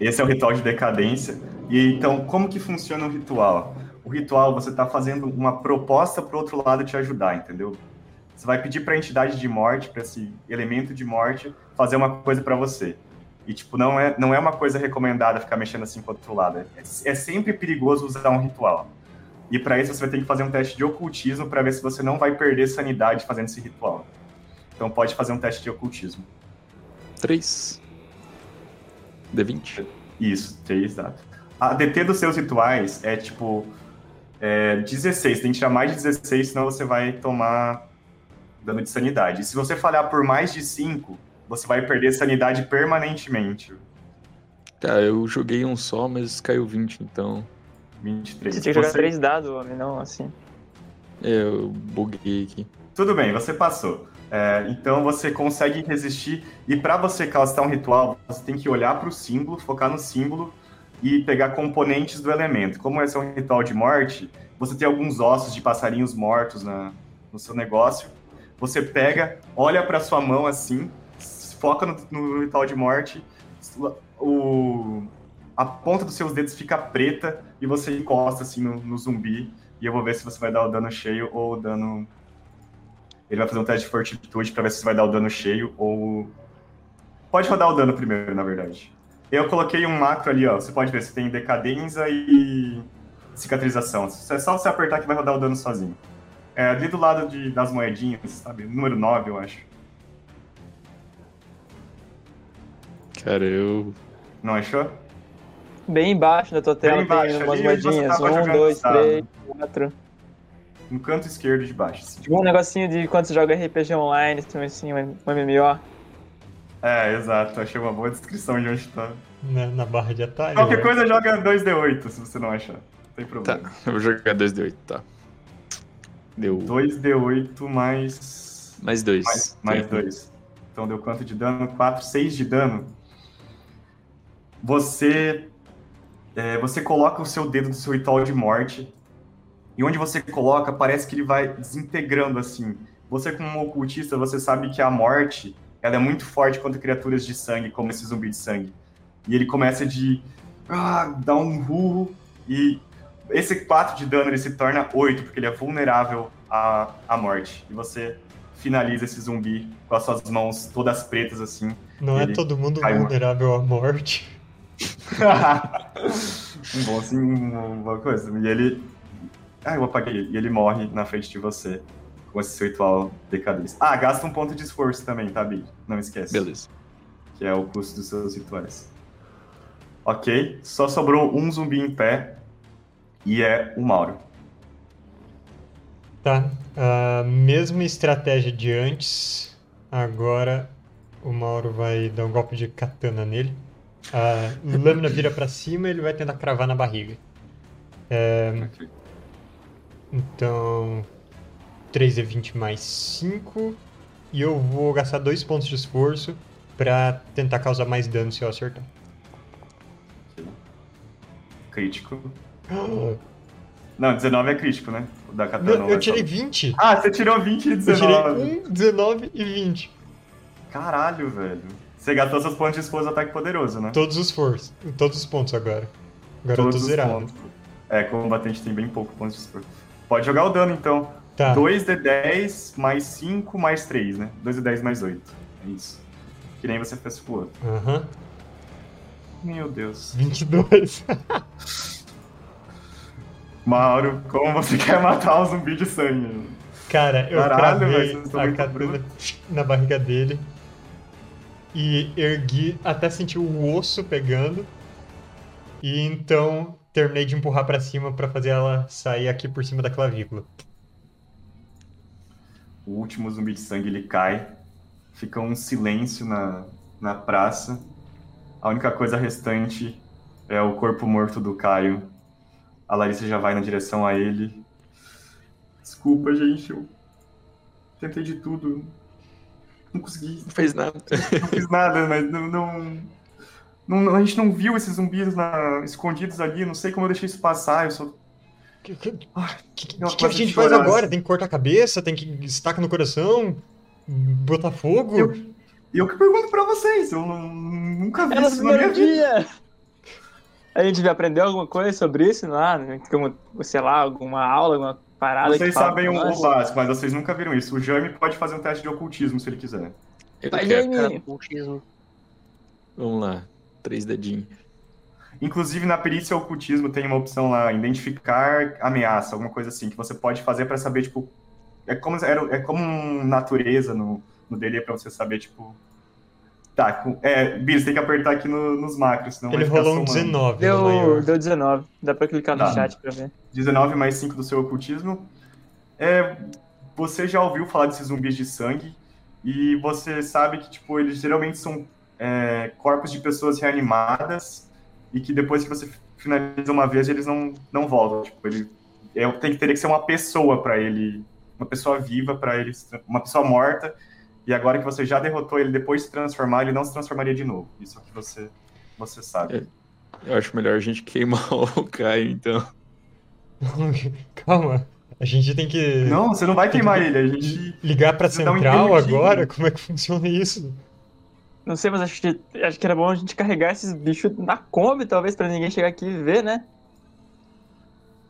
Esse é o ritual de decadência. E então, como que funciona o ritual? O ritual, você está fazendo uma proposta para o outro lado te ajudar, entendeu? você vai pedir para a entidade de morte, para esse elemento de morte, fazer uma coisa para você. E, tipo, não é, não é uma coisa recomendada ficar mexendo assim com o outro lado. É, é sempre perigoso usar um ritual. E para isso você vai ter que fazer um teste de ocultismo para ver se você não vai perder sanidade fazendo esse ritual. Então pode fazer um teste de ocultismo. 3. D20. Isso, 3, exato. A DT dos seus rituais é tipo é, 16. Tem que tirar mais de 16, senão você vai tomar dano de sanidade. E se você falhar por mais de 5, você vai perder sanidade permanentemente. Tá, eu joguei um só, mas caiu 20, então. 23. Você tinha que jogar Você- três dados, homem, não assim. É, eu buguei aqui. Tudo bem, você passou. É, então você consegue resistir. E para você castar um ritual, você tem que olhar para o símbolo, focar no símbolo e pegar componentes do elemento. Como esse é um ritual de morte, você tem alguns ossos de passarinhos mortos na- no seu negócio. Você pega, olha para sua mão assim, foca no, no ritual de morte, o, a ponta dos seus dedos fica preta e você encosta assim no, no zumbi. E eu vou ver se você vai dar o dano cheio ou o dano ele vai fazer um teste de fortitude pra ver se vai dar o dano cheio ou. Pode rodar o dano primeiro, na verdade. Eu coloquei um macro ali, ó. Você pode ver se tem decadência e cicatrização. É só você apertar que vai rodar o dano sozinho. É ali do lado de, das moedinhas, sabe? Número 9, eu acho. Cara, eu. Não achou? Bem embaixo da tua tela embaixo, tem umas você moedinhas. tava Um, jogando dois, três, quatro. No canto esquerdo de baixo. assim. Tipo um negocinho de quando você joga RPG online, assim, assim, um MMO. É, exato. Achei uma boa descrição de onde tá. Na, na barra de atalho. Qualquer né? coisa joga 2D8, se você não achar. Não tem Tá, problema. eu vou jogar 2D8, tá. Deu 2D8 mais. mais 2. Mais, mais dois. Então deu quanto de dano? 4, 6 de dano. Você. é, você coloca o seu dedo no seu ritual de morte. E onde você coloca, parece que ele vai desintegrando assim. Você, como um ocultista, você sabe que a morte ela é muito forte contra criaturas de sangue, como esse zumbi de sangue. E ele começa de ah, dar um rurro. E esse 4 de dano ele se torna 8, porque ele é vulnerável à, à morte. E você finaliza esse zumbi com as suas mãos todas pretas assim. Não é todo mundo vulnerável à morte. um bom assim, uma coisa. E ele. Ah, eu apaguei. E ele morre na frente de você. Com esse seu ritual decadência. Ah, gasta um ponto de esforço também, tá, Bi? Não esquece. Beleza. Que é o custo dos seus rituais. Ok. Só sobrou um zumbi em pé. E é o Mauro. Tá. A mesma estratégia de antes. Agora o Mauro vai dar um golpe de katana nele. A lâmina vira pra cima e ele vai tentar cravar na barriga. É, Ok. Então. 3d20 mais 5. E eu vou gastar dois pontos de esforço pra tentar causar mais dano se eu acertar. Crítico. Não, 19 é crítico, né? O da katana. Não, eu é tirei só- 20. Ah, você tirou 20 e Eu 19. tirei 1, 19 e 20. Caralho, velho. Você gastou seus pontos de esforço ataque poderoso, né? Todos os forços. Todos os pontos agora. Agora eu Todos tô os zerado. pontos. É, combatente tem bem pouco pontos de esforço. Pode jogar o dano, então. Tá. 2d10 mais 5 mais 3, né? 2d10 mais 8. É isso. Que nem você fez com o outro. Aham. Meu Deus. 22. Mauro, como você quer matar um zumbi de sangue? Cara, eu Caralho, cravei a katana na barriga dele. E ergui até sentir o osso pegando. E então terminei de empurrar pra cima pra fazer ela sair aqui por cima da clavícula. O último zumbi de sangue ele cai. Fica um silêncio na, na praça. A única coisa restante é o corpo morto do Caio. A Larissa já vai na direção a ele. Desculpa, gente. Eu tentei de tudo. Não consegui. Não fez nada. Não fiz nada, mas não. não- não- a gente não viu esses zumbis na- escondidos ali. Não sei como eu deixei isso passar. Eu só. O que, que, que- eu que a gente faz agora? Tem que cortar a cabeça? Tem que estaca no coração? Botar fogo? Eu- E eu que pergunto pra vocês. Eu não- nunca vi É no isso na minha primeiro vida. dia! A gente vai aprender alguma coisa sobre isso lá? né? Como, sei lá, alguma aula, alguma parada Vocês que sabem o, o básico, mas vocês nunca viram isso. O Jaime pode fazer um teste de ocultismo se ele quiser. Eu Vai. Jaime. Vamos lá. Três dedinhos. Inclusive, na perícia ocultismo tem uma opção lá, identificar ameaça, alguma coisa assim, que você pode fazer pra saber, tipo. É como, era- é como um natureza no, no DD pra você saber, tipo. Tá, é, Bis, tem que apertar aqui no- nos macros, senão Ele vai ficar rolou um somando. 19 no Deu, deu 19. Dá pra clicar no Tá. chat pra ver. 19 mais 5 do seu ocultismo. É, você já ouviu falar desses zumbis de sangue e você sabe que tipo eles geralmente são é, corpos de pessoas reanimadas e que depois que você finaliza uma vez eles não, não voltam. Tipo, ele é, tem que teria que ser uma pessoa para ele, uma pessoa viva para ele, uma pessoa morta. E agora que você já derrotou ele depois de se transformar, ele não se transformaria de novo. Isso é o que você você sabe. Eu acho melhor a gente queimar o Caio, então. Calma. A gente tem que Não, você não vai queimar ele. A gente ligar pra um central interruptivo. agora? Como é que funciona isso? Não sei, mas acho que, acho que era bom a gente carregar esses bichos na Kombi, talvez, pra ninguém chegar aqui e ver, né?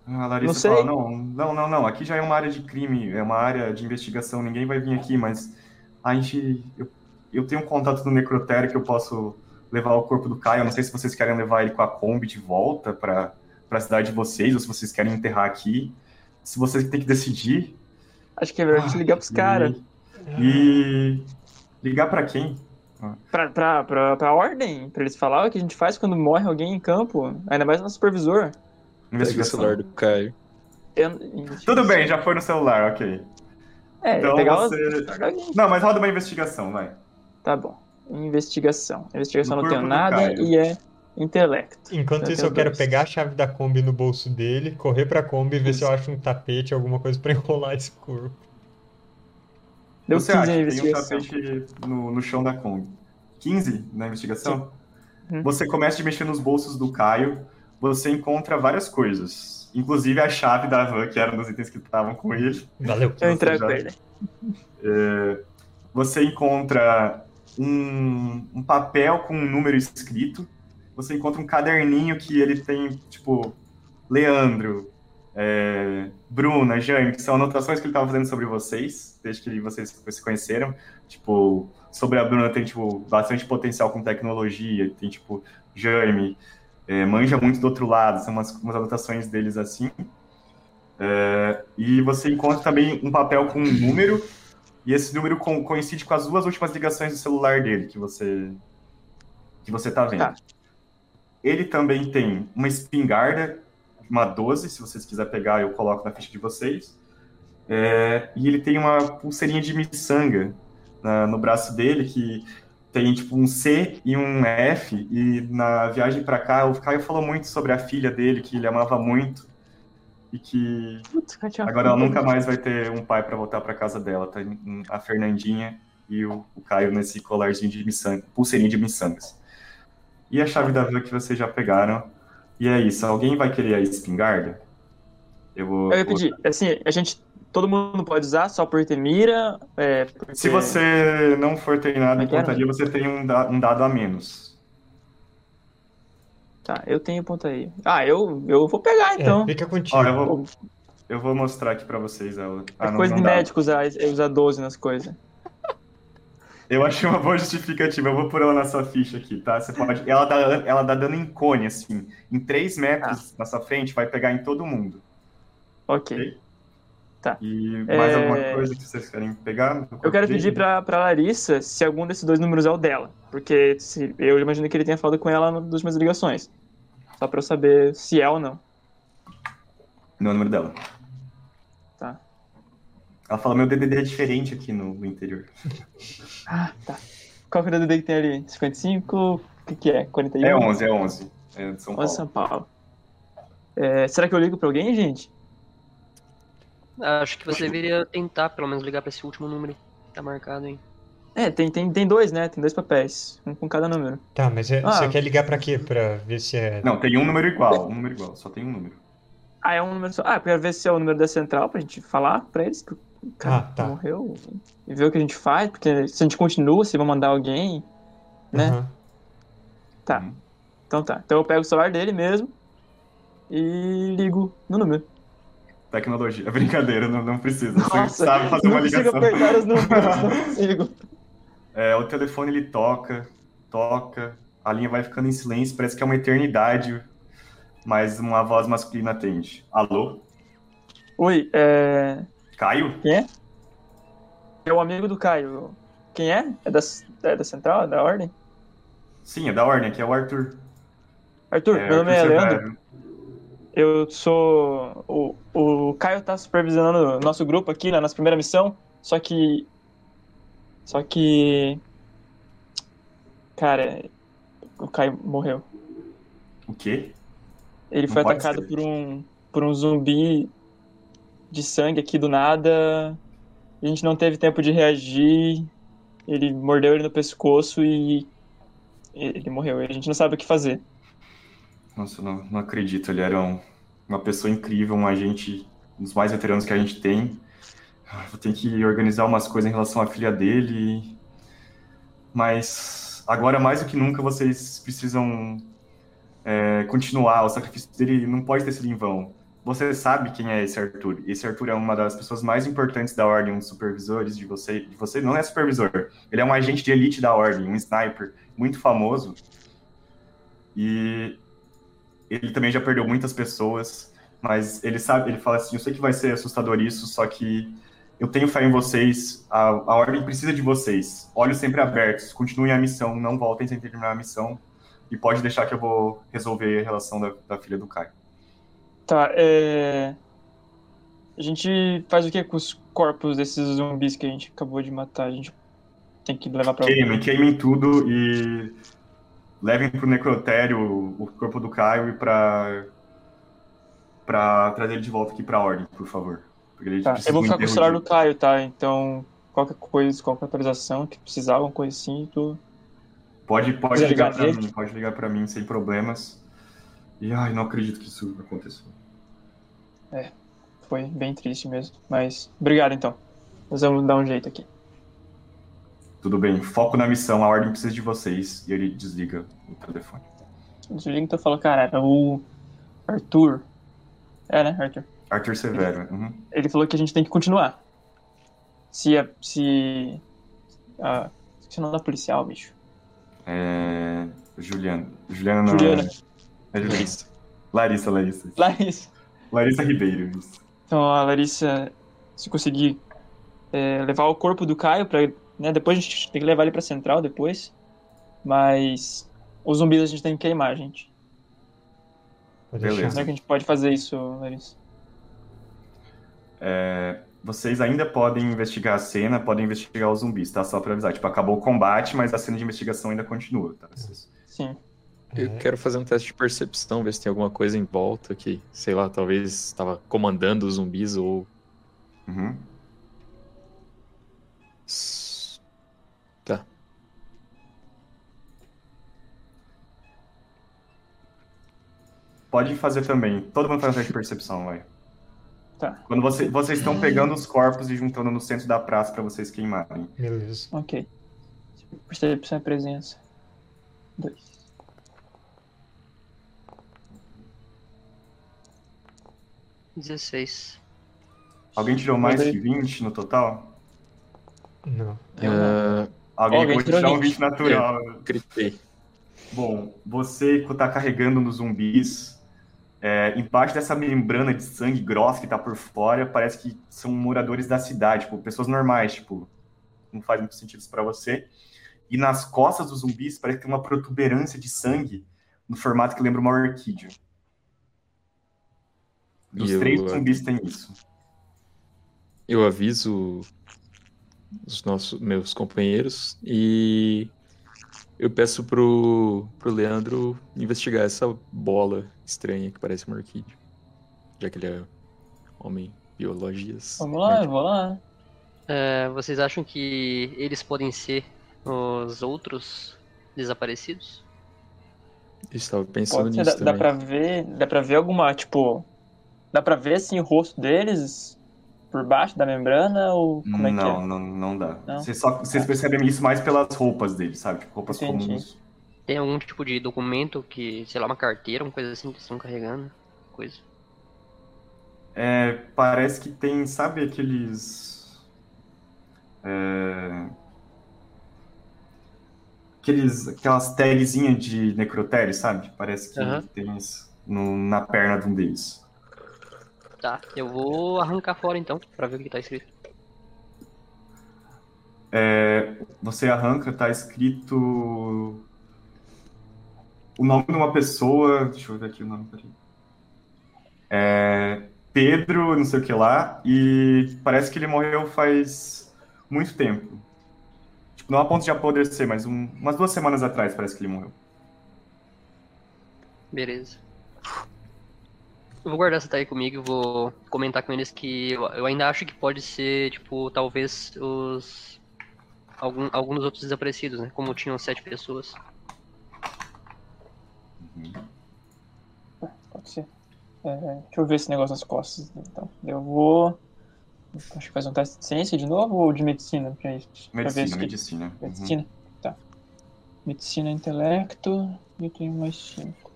A Larissa Não sei. fala, não, não, não, não, aqui já é uma área de crime, é uma área de investigação, ninguém vai vir aqui, mas a gente, eu, eu tenho um contato do necrotério que eu posso levar o corpo do Caio, eu não sei se vocês querem levar ele com a Kombi de volta para a cidade de vocês, ou se vocês querem enterrar aqui, se vocês têm que decidir. Acho que é melhor a gente ligar pros caras. E ligar para quem? Pra, pra, pra, pra ordem, pra eles falar o que a gente faz quando morre alguém em campo. Ainda mais no supervisor. Pega o Investigação. celular do Caio. Eu- Tudo bem, já foi no celular, ok. É, Então pegar você-. Não, mas roda uma investigação, vai. Tá bom. Investigação. Investigação No não tenho corpo do nada Caio. e é intelecto. Enquanto Eu isso, tenho eu quero dois. pegar a chave da Kombi no bolso dele, correr pra Kombi e ver se eu acho um tapete, alguma coisa pra enrolar esse corpo. Deu Você 15 acha a que tem um tapete no, no chão da Kombi? 15 na investigação? Uhum. Você começa a mexer nos bolsos do Caio, você encontra várias coisas. Inclusive a chave da van, que era um dos itens que estavam com ele. Valeu. Eu você entrego já- ele. Você encontra um, um papel com um número escrito. Você encontra um caderninho que ele tem, tipo, Leandro, é, Bruna, Jaime, que são anotações que ele estava fazendo sobre vocês, desde que vocês se conheceram. Tipo, sobre a Bruna tem, tipo, bastante potencial com tecnologia, tem, tipo, Jaime, é, manja muito do outro lado, são umas, umas anotações deles assim. É, e você encontra também um papel com um número, e esse número co- coincide com as duas últimas ligações do celular dele que você que você tá vendo. Tá. Ele também tem uma espingarda, uma 12, se vocês quiserem pegar, eu coloco na ficha de vocês. É, e ele tem uma pulseirinha de miçanga na- no braço dele que tem tipo um C e um F. E na viagem para cá, o Caio falou muito sobre a filha dele, que ele amava muito. E que Putz, Agora ela nunca mais vai ter um pai pra voltar pra casa dela. Tá a Fernandinha e o, o Caio nesse colarzinho de miçanga, pulseirinha de miçangas. E a chave da van que vocês já pegaram. E é isso. Alguém vai querer a espingarda? Eu vou. Eu ia vou- pedir, assim, a gente. Todo mundo pode usar só por ter mira. É, porque... Se você não for treinado em Mas quero. pontaria, você tem um, da- um dado a menos. Tá, eu tenho ponta aí. Ah, eu, eu vou pegar É, então. fica contigo. Ó, eu vou, eu vou mostrar aqui pra vocês ela. É Ah, não- coisa não de dá. médico usar, usar 12 nas coisas. Eu achei uma boa justificativa. Eu vou pôr ela na sua ficha aqui, tá? Você pode. Ela dá, ela dá dano em cone, assim. Em 3 metros na sua frente, vai pegar em todo mundo. Ok. E mais É, alguma coisa que vocês querem pegar? Eu quero pedir pra, pra Larissa se algum desses dois números é o dela. Porque se, eu imagino que ele tenha falado com ela nas últimas ligações. Só pra eu saber se é ou não. Não é o número dela. Ela fala, meu DDD é diferente aqui no, no interior. Ah, tá. Qual que é o DD que tem ali? 55? O que, que é? 41? É 11, é 11. É de São 11 Paulo. São Paulo. É, será que eu ligo pra alguém, gente? Acho que você deveria tentar, pelo menos, ligar pra esse último número que tá marcado aí. É, tem, tem, tem dois, né? Tem dois papéis. Um com cada número. Tá, mas é- Ah. você quer ligar pra quê? Pra ver se é. Não, tem um número igual. Um número igual. Só tem um número. Ah, é um número só. Ah, eu quero ver se é o número da central pra gente falar pra eles que cara Ah, tá. morreu. E ver o que a gente faz, porque se a gente continua, se vão mandar alguém, né? Tá. Uhum. Então tá. Então eu pego o celular dele mesmo e ligo no número. Tecnologia. Brincadeira, não, não precisa. Você Nossa, sabe fazer não uma consigo ligação. apertar os números, não consigo. É, o telefone ele toca, toca, a linha vai ficando em silêncio, parece que é uma eternidade, mas uma voz masculina atende. Alô? Oi, é... Caio? Quem é? É o amigo do Caio. Quem é? É da, é da Central? É da Ordem? Sim, é da Ordem, aqui é o Arthur. Arthur, É, meu nome é Leandro. Eu sou. O, o Caio tá supervisionando o nosso grupo aqui na nossa primeira missão. Só que. Só que. Cara, o Caio morreu. O quê? Ele Não foi atacado ser. por um, por um zumbi de sangue aqui do nada. A gente não teve tempo de reagir. Ele mordeu ele no pescoço e ele morreu. A gente não sabe o que fazer. Nossa, não, não acredito. Ele era um- uma pessoa incrível, um agente um dos mais veteranos que a gente tem. Ah, Vou ter que organizar umas coisas em relação à filha dele. Mas agora, mais do que nunca, vocês precisam é, continuar. O sacrifício dele não pode ter sido em vão. Você sabe quem é esse Arthur. Esse Arthur é uma das pessoas mais importantes da Ordem, um dos supervisores de você. De você não é supervisor. Ele é um agente de elite da Ordem, um sniper muito famoso. E ele também já perdeu muitas pessoas, mas ele sabe, ele fala assim, eu sei que vai ser assustador isso, só que eu tenho fé em vocês, a, a ordem precisa de vocês. Olhos sempre abertos, continuem a missão, não voltem sem terminar a missão. E pode deixar que eu vou resolver a relação da, da filha do Caio. Tá, é. A gente faz o que com os corpos desses zumbis que a gente acabou de matar? A gente tem que levar pra. Queimem, queimem tudo e levem pro necrotério o, corpo do Caio e pra, pra trazer ele de volta aqui pra ordem, por favor. Tá, eu vou ficar com o celular do Caio, tá? Então, qualquer coisa, qualquer atualização que precisar, alguma coisa assim, tu. Pode, pode ligar ligar pra mim, pode ligar pra mim sem problemas. E ai, não acredito que isso aconteceu. Foi bem triste mesmo. Mas, obrigado então. Nós vamos dar um jeito aqui. Tudo bem, foco na missão, a ordem precisa de vocês. E ele desliga o telefone. Desliga então fala, cara, era o Arthur. É, né, Arthur? Arthur Severo. uhum. Ele falou que a gente tem que continuar. Se a. Se. A. Esqueci o nome da policial, bicho. É... Juliana. Juliana não Juliana. É... é Juliana. Larissa, Larissa. Larissa. Larissa Ribeiro, isso. Então a Larissa, se conseguir é, levar o corpo do Caio pra. Né, depois a gente tem que levar ele pra central depois. Mas. Os zumbis a gente tem que queimar, gente. Pode Beleza. Como é que a gente pode fazer isso, Larissa? É, Vocês ainda podem investigar a cena, podem investigar os zumbis, tá? Só pra avisar. Tipo, acabou o combate, mas a cena de investigação ainda continua, tá? Vocês- Sim. Eu É. quero fazer um teste de percepção, ver se tem alguma coisa em volta que, sei lá, talvez estava comandando os zumbis ou. Uhum. Tá. Pode fazer também. Todo mundo faz um teste de percepção, vai. Tá. Quando você- vocês estão pegando os corpos e juntando no centro da praça pra vocês queimarem. Beleza. Ok. Percepção e presença. Dois. Dezesseis. Alguém tirou mais Mandei. que 20 no total? Não. Ah, Alguém Alguém pode tirou tirar um 20. 20 natural. gritei. Bom, você tá carregando nos zumbis, é, embaixo dessa membrana de sangue grossa que tá por fora, parece que são moradores da cidade, tipo, pessoas normais, tipo, não faz muito sentido isso pra você. E nas costas dos zumbis parece que tem uma protuberância de sangue no formato que lembra uma orquídea. Dos E eu- três zumbis tem isso. Eu aviso os nossos meus companheiros e eu peço pro, pro Leandro investigar essa bola estranha que parece uma orquídea. Já que ele é homem biologias. Vamos lá, vou lá. É, vocês acham que eles podem ser os outros desaparecidos? Eu estava pensando Pode ser, nisso dá, dá também. pra ver. Dá pra ver alguma, tipo. Dá pra ver assim o rosto deles por baixo da membrana ou como é não, que é? não, não dá. Não? Vocês, só, vocês percebem isso mais pelas roupas deles, sabe? Tipo, roupas Entendi. comuns. Tem algum tipo de documento que, sei lá, uma carteira, uma coisa assim que eles estão carregando? Coisa. É, parece que tem, sabe aqueles. é, aqueles aquelas tagzinhas de necrotério, sabe? Parece que Aham. tem isso no- na perna de um deles. Tá, eu vou arrancar fora então, pra ver o que tá escrito. É, você arranca, tá escrito o nome de uma pessoa. Deixa eu ver aqui o nome, peraí. É, Pedro, não sei o que lá, e parece que ele morreu faz muito tempo. Tipo, não a ponto de apodrecer, mas um- umas duas semanas atrás parece que ele morreu. Beleza. Eu vou guardar essa daí comigo e vou comentar com eles que eu, eu ainda acho que pode ser, tipo, talvez os. Algum, alguns outros desaparecidos, né? Como tinham sete pessoas. Pode ser. É, deixa eu ver esse negócio nas costas. Então, eu vou. Acho que faz um teste de ciência de novo ou de medicina pra isso? Pra ver Medicina, se- medicina. Uhum. Medicina? Tá. Medicina, intelecto. Eu tenho mais 5.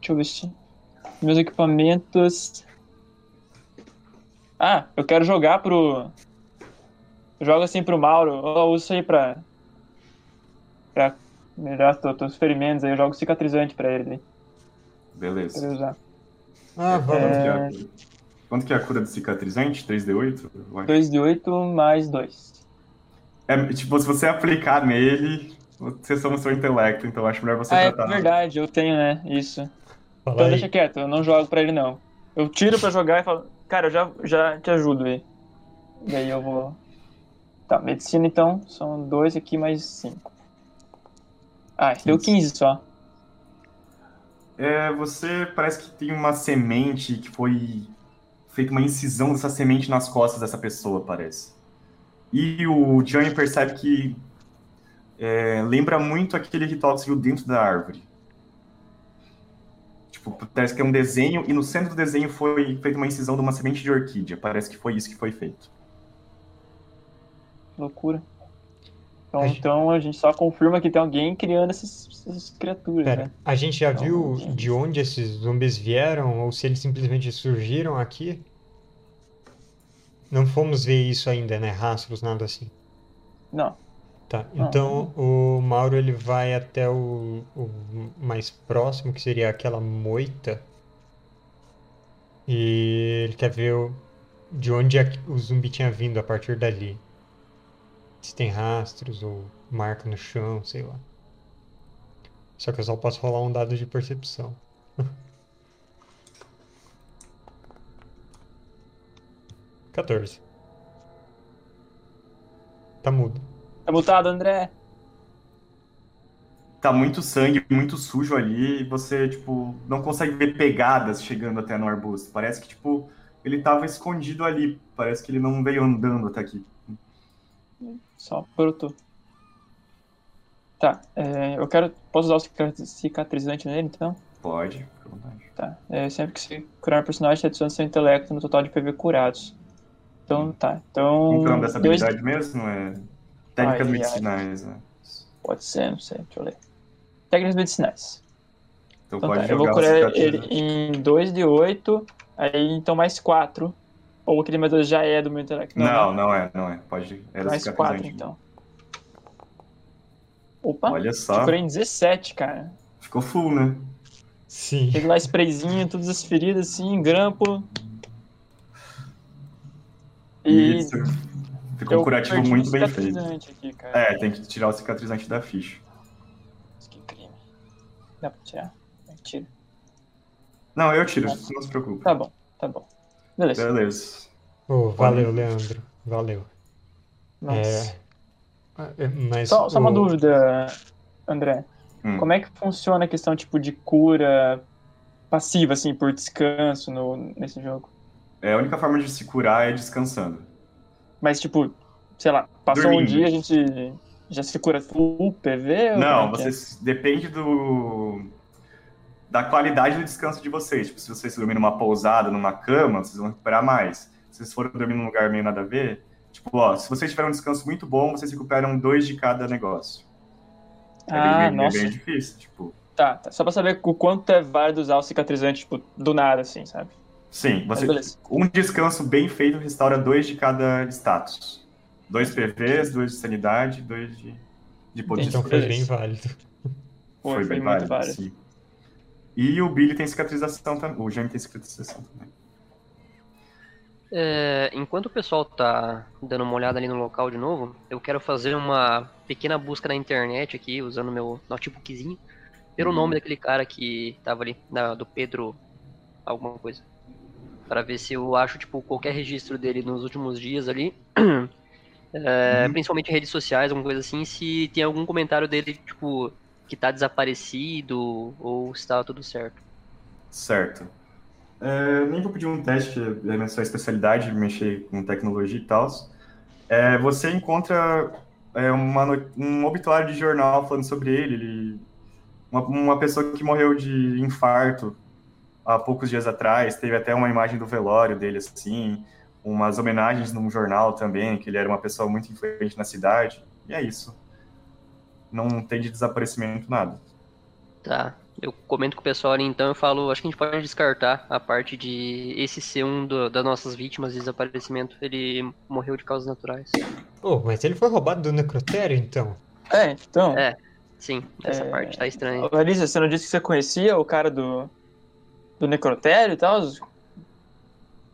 Deixa eu ver se. Meus equipamentos. Ah, eu quero jogar pro. Eu jogo assim pro Mauro. Eu uso isso aí pra. Pra melhorar os teus ferimentos aí. Eu jogo cicatrizante pra ele daí. Pra ele Beleza. usar. Ah, Quanto vamos. que é a cura? Quanto que é a cura de cicatrizante? 3D8? Vai. 2 de 8 mais 2. É, tipo, se você aplicar nele, você soma o seu intelecto, então eu acho melhor você Ah, é tratar. verdade, eu tenho, né? Isso. Fala Então aí. deixa quieto, eu não jogo pra ele não. Eu tiro pra jogar e falo, cara, eu já, já te ajudo aí. Daí eu vou. Tá, medicina então, são dois aqui mais cinco. Ah, deu 15 só. É, você parece que tem uma semente que foi feita uma incisão dessa semente nas costas dessa pessoa, parece. E o Johnny percebe que é, lembra muito aquele ritual que você viu dentro da árvore. Tipo, parece que é um desenho, e no centro do desenho foi feita uma incisão de uma semente de orquídea. Parece que foi isso que foi feito. Loucura. Então, Ai. então a gente só confirma que tem alguém criando essas, essas criaturas, Pera, né? a gente já Então, viu gente. de onde esses zumbis vieram ou se eles simplesmente surgiram aqui? Não fomos ver isso ainda, né? Rastros, nada assim. Não. Tá, então o Mauro ele vai até o, o mais próximo, que seria aquela moita. E ele quer ver o- de onde é que o zumbi tinha vindo a partir dali. Se tem rastros ou marca no chão, sei lá. Só que eu só posso rolar um dado de percepção. Quatorze. Tá mudo. Tá mutado, André? Tá muito sangue, muito sujo ali, e você, tipo, não consegue ver pegadas chegando até no arbusto. Parece que, tipo, ele tava escondido ali. Parece que ele não veio andando até aqui. Só brotou. Tá, é, eu quero. Posso usar o cica- cicatrizante nele então? Pode, fica à vontade. Tá. É, sempre que se curar um personagem, você adiciona seu intelecto no total de PV curados. Então, tá. Então. Como que o nome dessa dois- habilidade mesmo? É técnicas Ai, ai. medicinais, né? Pode ser, não sei, deixa eu ler. Técnicas medicinais. Então, Então pode tá, eu vou jogar curar ele em 2 de 8, aí então mais 4. Ou aquele mais 2 já é do meu intelecto. Não, né? não é, não é. Pode. Era mais cicatrizante. 4 então. Opa, Olha eu só, curei em 17, cara. ficou full, né? Sim. Teve lá sprayzinho, todas as feridas assim, grampo. E Isso. Ficou um curativo muito bem feito. aqui, cara. É, tem que tirar o cicatrizante da ficha. Que crime. Dá pra tirar? Tira. Não, eu tiro, não se preocupe. Tá bom, tá bom. Beleza. Beleza. Oh, valeu, Leandro. Valeu. Nossa. É, é, mas Só, só uma dúvida, André. Hum. Como é que funciona a questão tipo de cura passiva, assim, por descanso no, nesse jogo? É, a única forma de se curar é descansando. Mas, tipo, sei lá, passou um Dormindo. dia, a gente já se cura full PV? Não, como é que é? depende do da qualidade do descanso de vocês. Tipo, se vocês dormirem numa pousada, numa cama, vocês vão recuperar mais. Se vocês forem dormir num lugar meio nada a ver, tipo, ó, se vocês tiverem um descanso muito bom, vocês recuperam dois de cada negócio. É Ah, bem, bem, nossa. bem difícil, tipo. Tá, tá. Só pra saber o quanto é válido usar o cicatrizante, tipo, do nada, assim, sabe? Sim, Mas você, beleza. um descanso bem feito restaura dois de cada status. Dois PVs, dois de sanidade, dois de, de poder. Então foi bem válido. Foi, foi bem válido, válido. sim. E o Billy tem cicatrização também. O Jamie tem cicatrização também. É, enquanto o pessoal tá dando uma olhada ali no local de novo, eu quero fazer uma pequena busca na internet aqui, usando meu notebookzinho, pelo Uhum. nome daquele cara que tava ali, na- do Pedro alguma coisa. Pra ver se eu acho, tipo, qualquer registro dele nos últimos dias ali. É, Uhum. Principalmente redes sociais, alguma coisa assim, se tem algum comentário dele, tipo, que tá desaparecido ou se tá tudo certo. Certo. É, nem vou pedir um teste, é a sua especialidade, mexer com tecnologia e tal. É, você encontra é, uma um obituário de jornal falando sobre ele. ele uma, uma pessoa que morreu de infarto há poucos dias atrás. Teve até uma imagem do velório dele, assim. Umas homenagens num jornal também, que ele era uma pessoa muito influente na cidade. E é isso. Não tem de desaparecimento nada. Tá. Eu comento com o pessoal ali então, eu falo, acho que a gente pode descartar a parte de esse ser um do- das nossas vítimas de desaparecimento. Ele morreu de causas naturais. Pô, mas ele foi roubado do necrotério, então. É, então. É. Sim, essa É, parte tá estranha. Larissa, você não disse que você conhecia o cara do, do necrotério e tal? Tá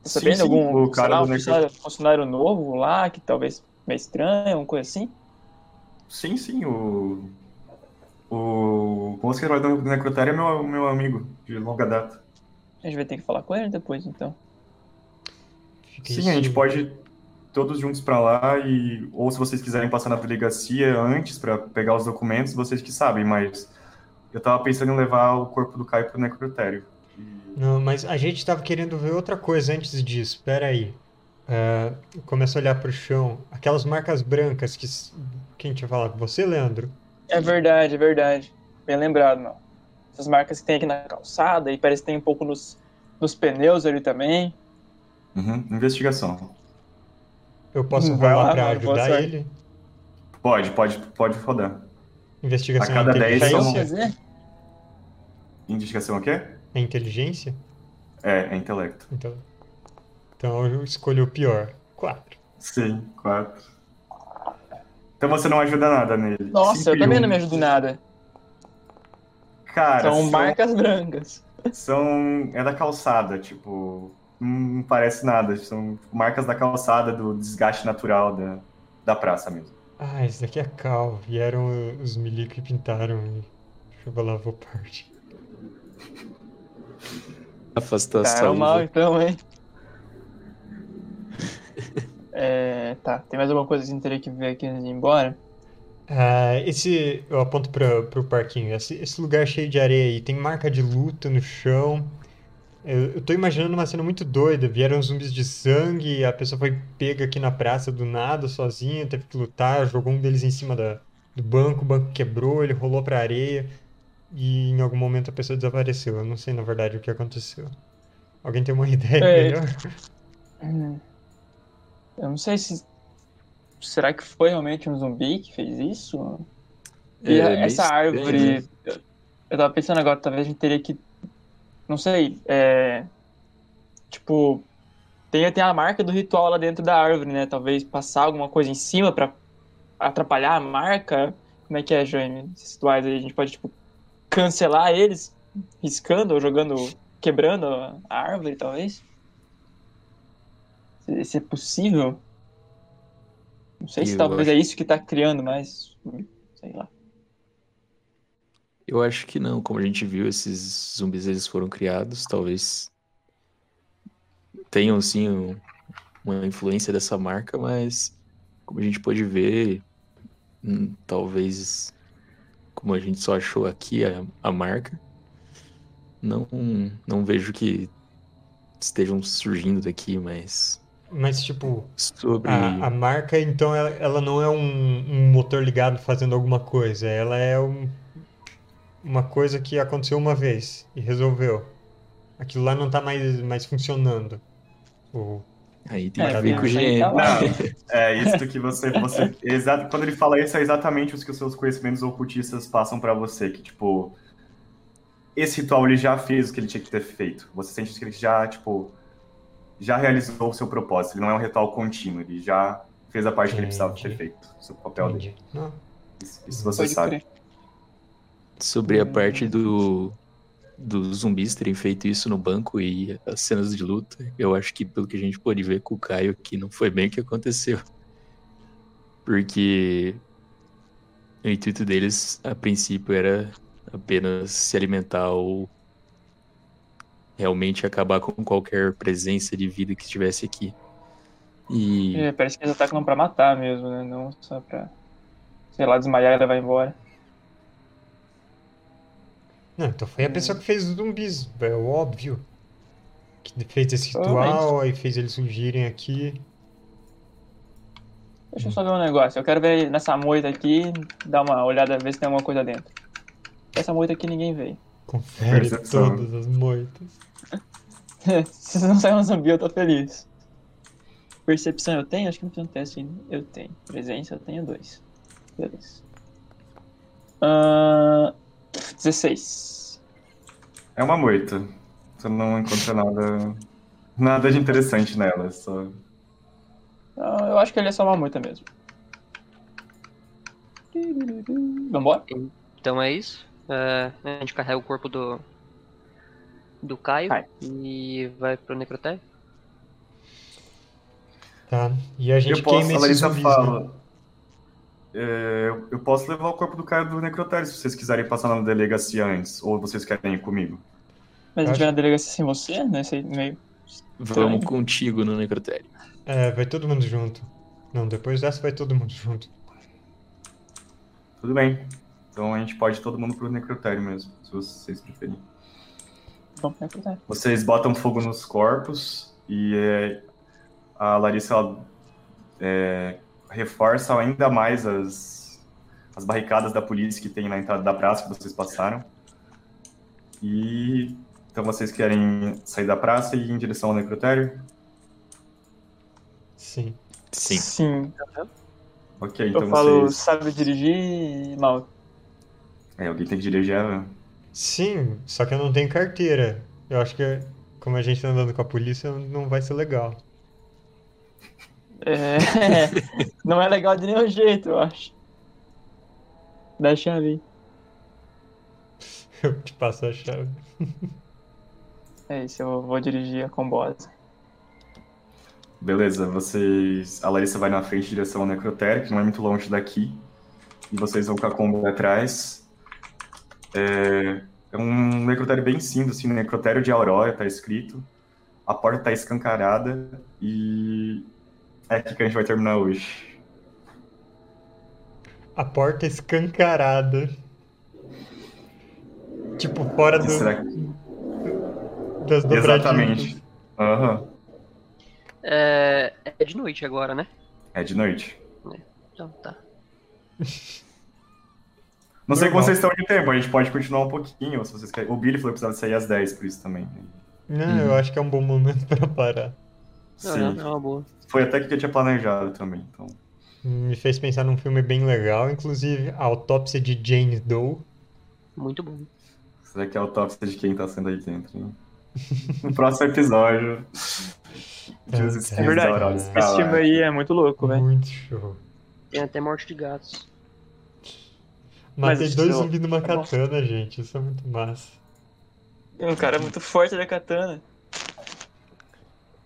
Sim, sabendo sim, algum o cara lá, do um funcionário, funcionário novo lá, que talvez meio estranho, alguma coisa assim? Sim, sim, o. O moço que trabalha no necrotério é meu, meu amigo de longa data. A gente vai ter que falar com ele depois, então. Fica Sim, a gente pode todos juntos pra lá e. Ou se vocês quiserem passar na delegacia antes pra pegar os documentos, vocês que sabem, mas. Eu tava pensando em levar o corpo do Caio pro necrotério. Não, mas a gente tava querendo ver outra coisa antes disso. Pera aí. Ah, começa a olhar pro chão. Aquelas marcas brancas que. Quem tinha falado? Você, Leandro? É verdade, é verdade. Bem lembrado, não. Essas marcas que tem aqui na calçada e parece que tem um pouco nos, nos pneus ali também. Uhum, investigação. Eu posso Vai rolar lá, pra mano, boa ajudar ele? Pode, pode, pode rodar. Investigação A cada é 10 inteligência? são-? Investigação o quê? É inteligência? É, é intelecto. Então, então eu escolhi o pior. Quatro. Sim, quatro. Então você não ajuda nada nele. Nossa, Cinco eu e também um. não me ajudo nada. Cara, São marcas brancas. são é da calçada, tipo, não parece nada, são marcas da calçada do desgaste natural da, da praça mesmo. Ah, esse daqui é Cal. Vieram os milico que pintaram e lavou parte. Afastar a Tá, é o mal saliva. então, hein? É, tá, tem mais alguma coisa que a gente teria que ver aqui antes de ir embora? Ah, esse. Eu aponto pra, pro parquinho. Esse, esse lugar cheio de areia aí. Tem marca de luta no chão. Eu, eu tô imaginando uma cena muito doida. Vieram zumbis de sangue. A pessoa foi pega aqui na praça do nada, sozinha. Teve que lutar. Jogou um deles em cima da, do banco. O banco quebrou. Ele rolou pra areia. E em algum momento a pessoa desapareceu. Eu não sei, na verdade, o que aconteceu. Alguém tem uma ideia É, melhor? Hum. Eu não sei se. Será que foi realmente um zumbi que fez isso? E É, essa árvore. Eu, eu tava pensando agora, talvez a gente teria que. Não sei, é. Tipo. Tem, tem a marca do ritual lá dentro da árvore, né? Talvez passar alguma coisa em cima pra atrapalhar a marca. Como é que é, Jaime? Esses rituais aí, a gente pode, tipo, cancelar eles, riscando ou jogando. quebrando a árvore, talvez? Se, se é possível. Não sei se Eu talvez acho- é isso que tá criando mais. Sei lá. Eu acho que não. Como a gente viu, esses zumbis eles foram criados, talvez tenham sim um- uma influência dessa marca, mas como a gente pode ver, hum, talvez como a gente só achou aqui a, a marca, não não vejo que estejam surgindo daqui, mas Mas, tipo, sobre A, a marca, então, ela, ela não é um, um motor ligado fazendo alguma coisa. Ela é um- uma coisa que aconteceu uma vez e resolveu. Aquilo lá não tá mais, mais funcionando. O, aí tem É, que ver com o GM. tá. Não, é isso que você. você exato, quando ele fala isso, é exatamente os que os seus conhecimentos ocultistas passam pra você. Que, tipo, esse ritual ele já fez o que ele tinha que ter feito. Você sente que ele já, tipo, já realizou o seu propósito. Ele não é um ritual contínuo, ele já fez a parte que ele precisava ter Entendi. feito. O seu papel dele. Entendi. Não, Isso, isso você Pode sabe. crer. Sobre a parte do dos zumbis terem feito isso no banco e as cenas de luta, eu acho que pelo que a gente pôde ver com o Caio aqui, não foi bem o que aconteceu. Porque o intuito deles, a princípio, era apenas se alimentar ou realmente acabar com qualquer presença de vida que estivesse aqui. E É, parece que eles atacam pra matar mesmo, né? Não só pra, sei lá, desmaiar e levar embora. Não, então foi a pessoa que fez os zumbis, é óbvio. Que fez esse ritual, aí fez eles surgirem aqui. Deixa eu só ver um negócio. Eu quero ver nessa moita aqui, dar uma olhada, ver se tem alguma coisa dentro. Essa moita aqui ninguém veio. Confere Percepção. todas as moitas. se não sair um zumbi, eu tô feliz. Percepção eu tenho? Acho que não tem um teste ainda. Eu tenho. Presença eu tenho dois. Beleza. Ahn, 16. É uma moita. Você não encontra nada, nada de interessante nela. Só... Ah, eu acho que ele é só uma moita mesmo. Vambora? Então é isso. É, a gente carrega o corpo do. do Caio Caio. e vai pro necrotério. Tá? E a gente Eu posso, queima a Larissa zumbis, né? fala. É, eu- posso levar o corpo do Caio do necrotério se vocês quiserem passar na delegacia antes. Ou vocês querem ir comigo. Mas a gente vai na delegacia sem você, nesse meio. vamos contigo no necrotério. É, vai todo mundo junto. Não, depois dessa vai todo mundo junto. Tudo bem. Então a gente pode ir todo mundo pro necrotério mesmo, se vocês preferirem. Vamos pra necrotério. Vocês botam fogo nos corpos e é, a Larissa ela, é, reforça ainda mais as, as barricadas da polícia que tem na entrada da praça que vocês passaram. E então vocês querem sair da praça e ir em direção ao necrotério? Sim. Sim. Sim. Ok, então eu falo, vocês. sabe dirigir, mal. É, alguém tem que dirigir a. Sim, só que eu não tenho carteira. Eu acho que, como a gente tá andando com a polícia, não vai ser legal. É, não é legal de nenhum jeito, eu acho. Dá a chave aí. Eu te passo a chave. É isso, eu vou dirigir a combosa. Beleza, vocês. A Larissa vai na frente em direção ao necrotério, que não é muito longe daqui. E vocês vão com a Kombi atrás. É, é um necrotério bem simples, assim, necrotério de Aurora, tá escrito. A porta tá escancarada e é aqui que a gente vai terminar hoje. A porta escancarada. Tipo, fora do, Será que... das. Exatamente. Aham. É, é de noite agora, né? É de noite. Então tá. Não sei como vocês estão de tempo, a gente pode continuar um pouquinho, se vocês querem. O Billy falou que precisava sair às 10, por isso também. Não, eu acho que é um bom momento pra parar. Sim. é uma boa. Foi até que eu tinha planejado também, então. Me fez pensar num filme bem legal, inclusive A Autópsia de Jane Doe. Muito bom. Será que é a autópsia de quem tá sendo aí dentro, hein? No próximo episódio. de os É espíritos verdade. Esse filme aí é muito louco, velho. Muito show. Tem até morte de gatos. Mas Matei isso dois eu- zumbis numa bom. katana, gente. Isso é muito massa. Um cara muito forte da katana.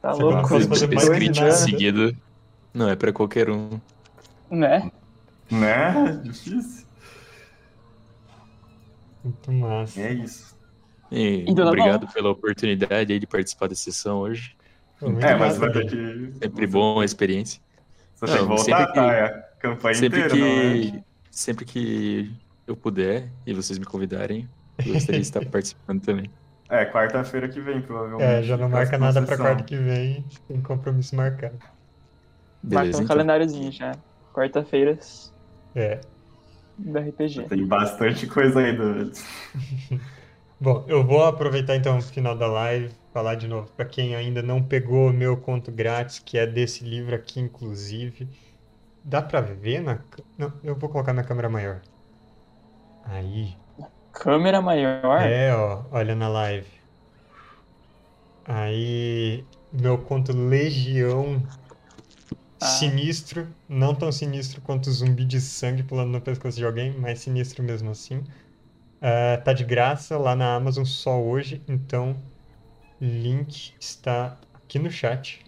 Tá não louco. fosse fazer mais nada. anos, seguida. Não é pra qualquer um. Né? Né? Difícil. Muito massa. É isso. E E dona obrigado pela oportunidade aí de participar da sessão hoje. Muito É, mas vai ter que. Sempre bom a experiência. Você tem que Não, voltar, sempre que- tá? É a campanha Sempre inteira, não é? que, sempre que eu puder e vocês me convidarem, eu gostaria de estar participando também. É, quarta-feira que vem, provavelmente. É, já não marca nada pra sessão. quarta que vem. Tem compromisso marcado. Marca Beleza, um então. calendáriozinho já. Quarta-feiras É. do RPG. Tem bastante coisa aí do. Bom, eu vou aproveitar então o final da live, falar de novo para quem ainda não pegou o meu conto grátis, que é desse livro aqui, inclusive. Dá pra ver na. Não, eu vou colocar na câmera maior. Aí. Câmera maior. É, ó, olha na live. Aí meu conto Legião. Ah. Sinistro, não tão sinistro quanto o zumbi de sangue pulando no pescoço de alguém, mas sinistro mesmo assim. Ah, tá de graça lá na Amazon só hoje, então link está aqui no chat.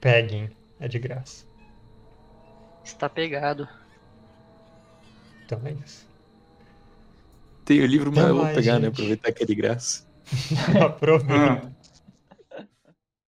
Peguem, é de graça. Está pegado. Então é isso. Tem o livro, mas eu vou pegar, né? gente. Aproveitar que é de graça. Aproveita. Ah,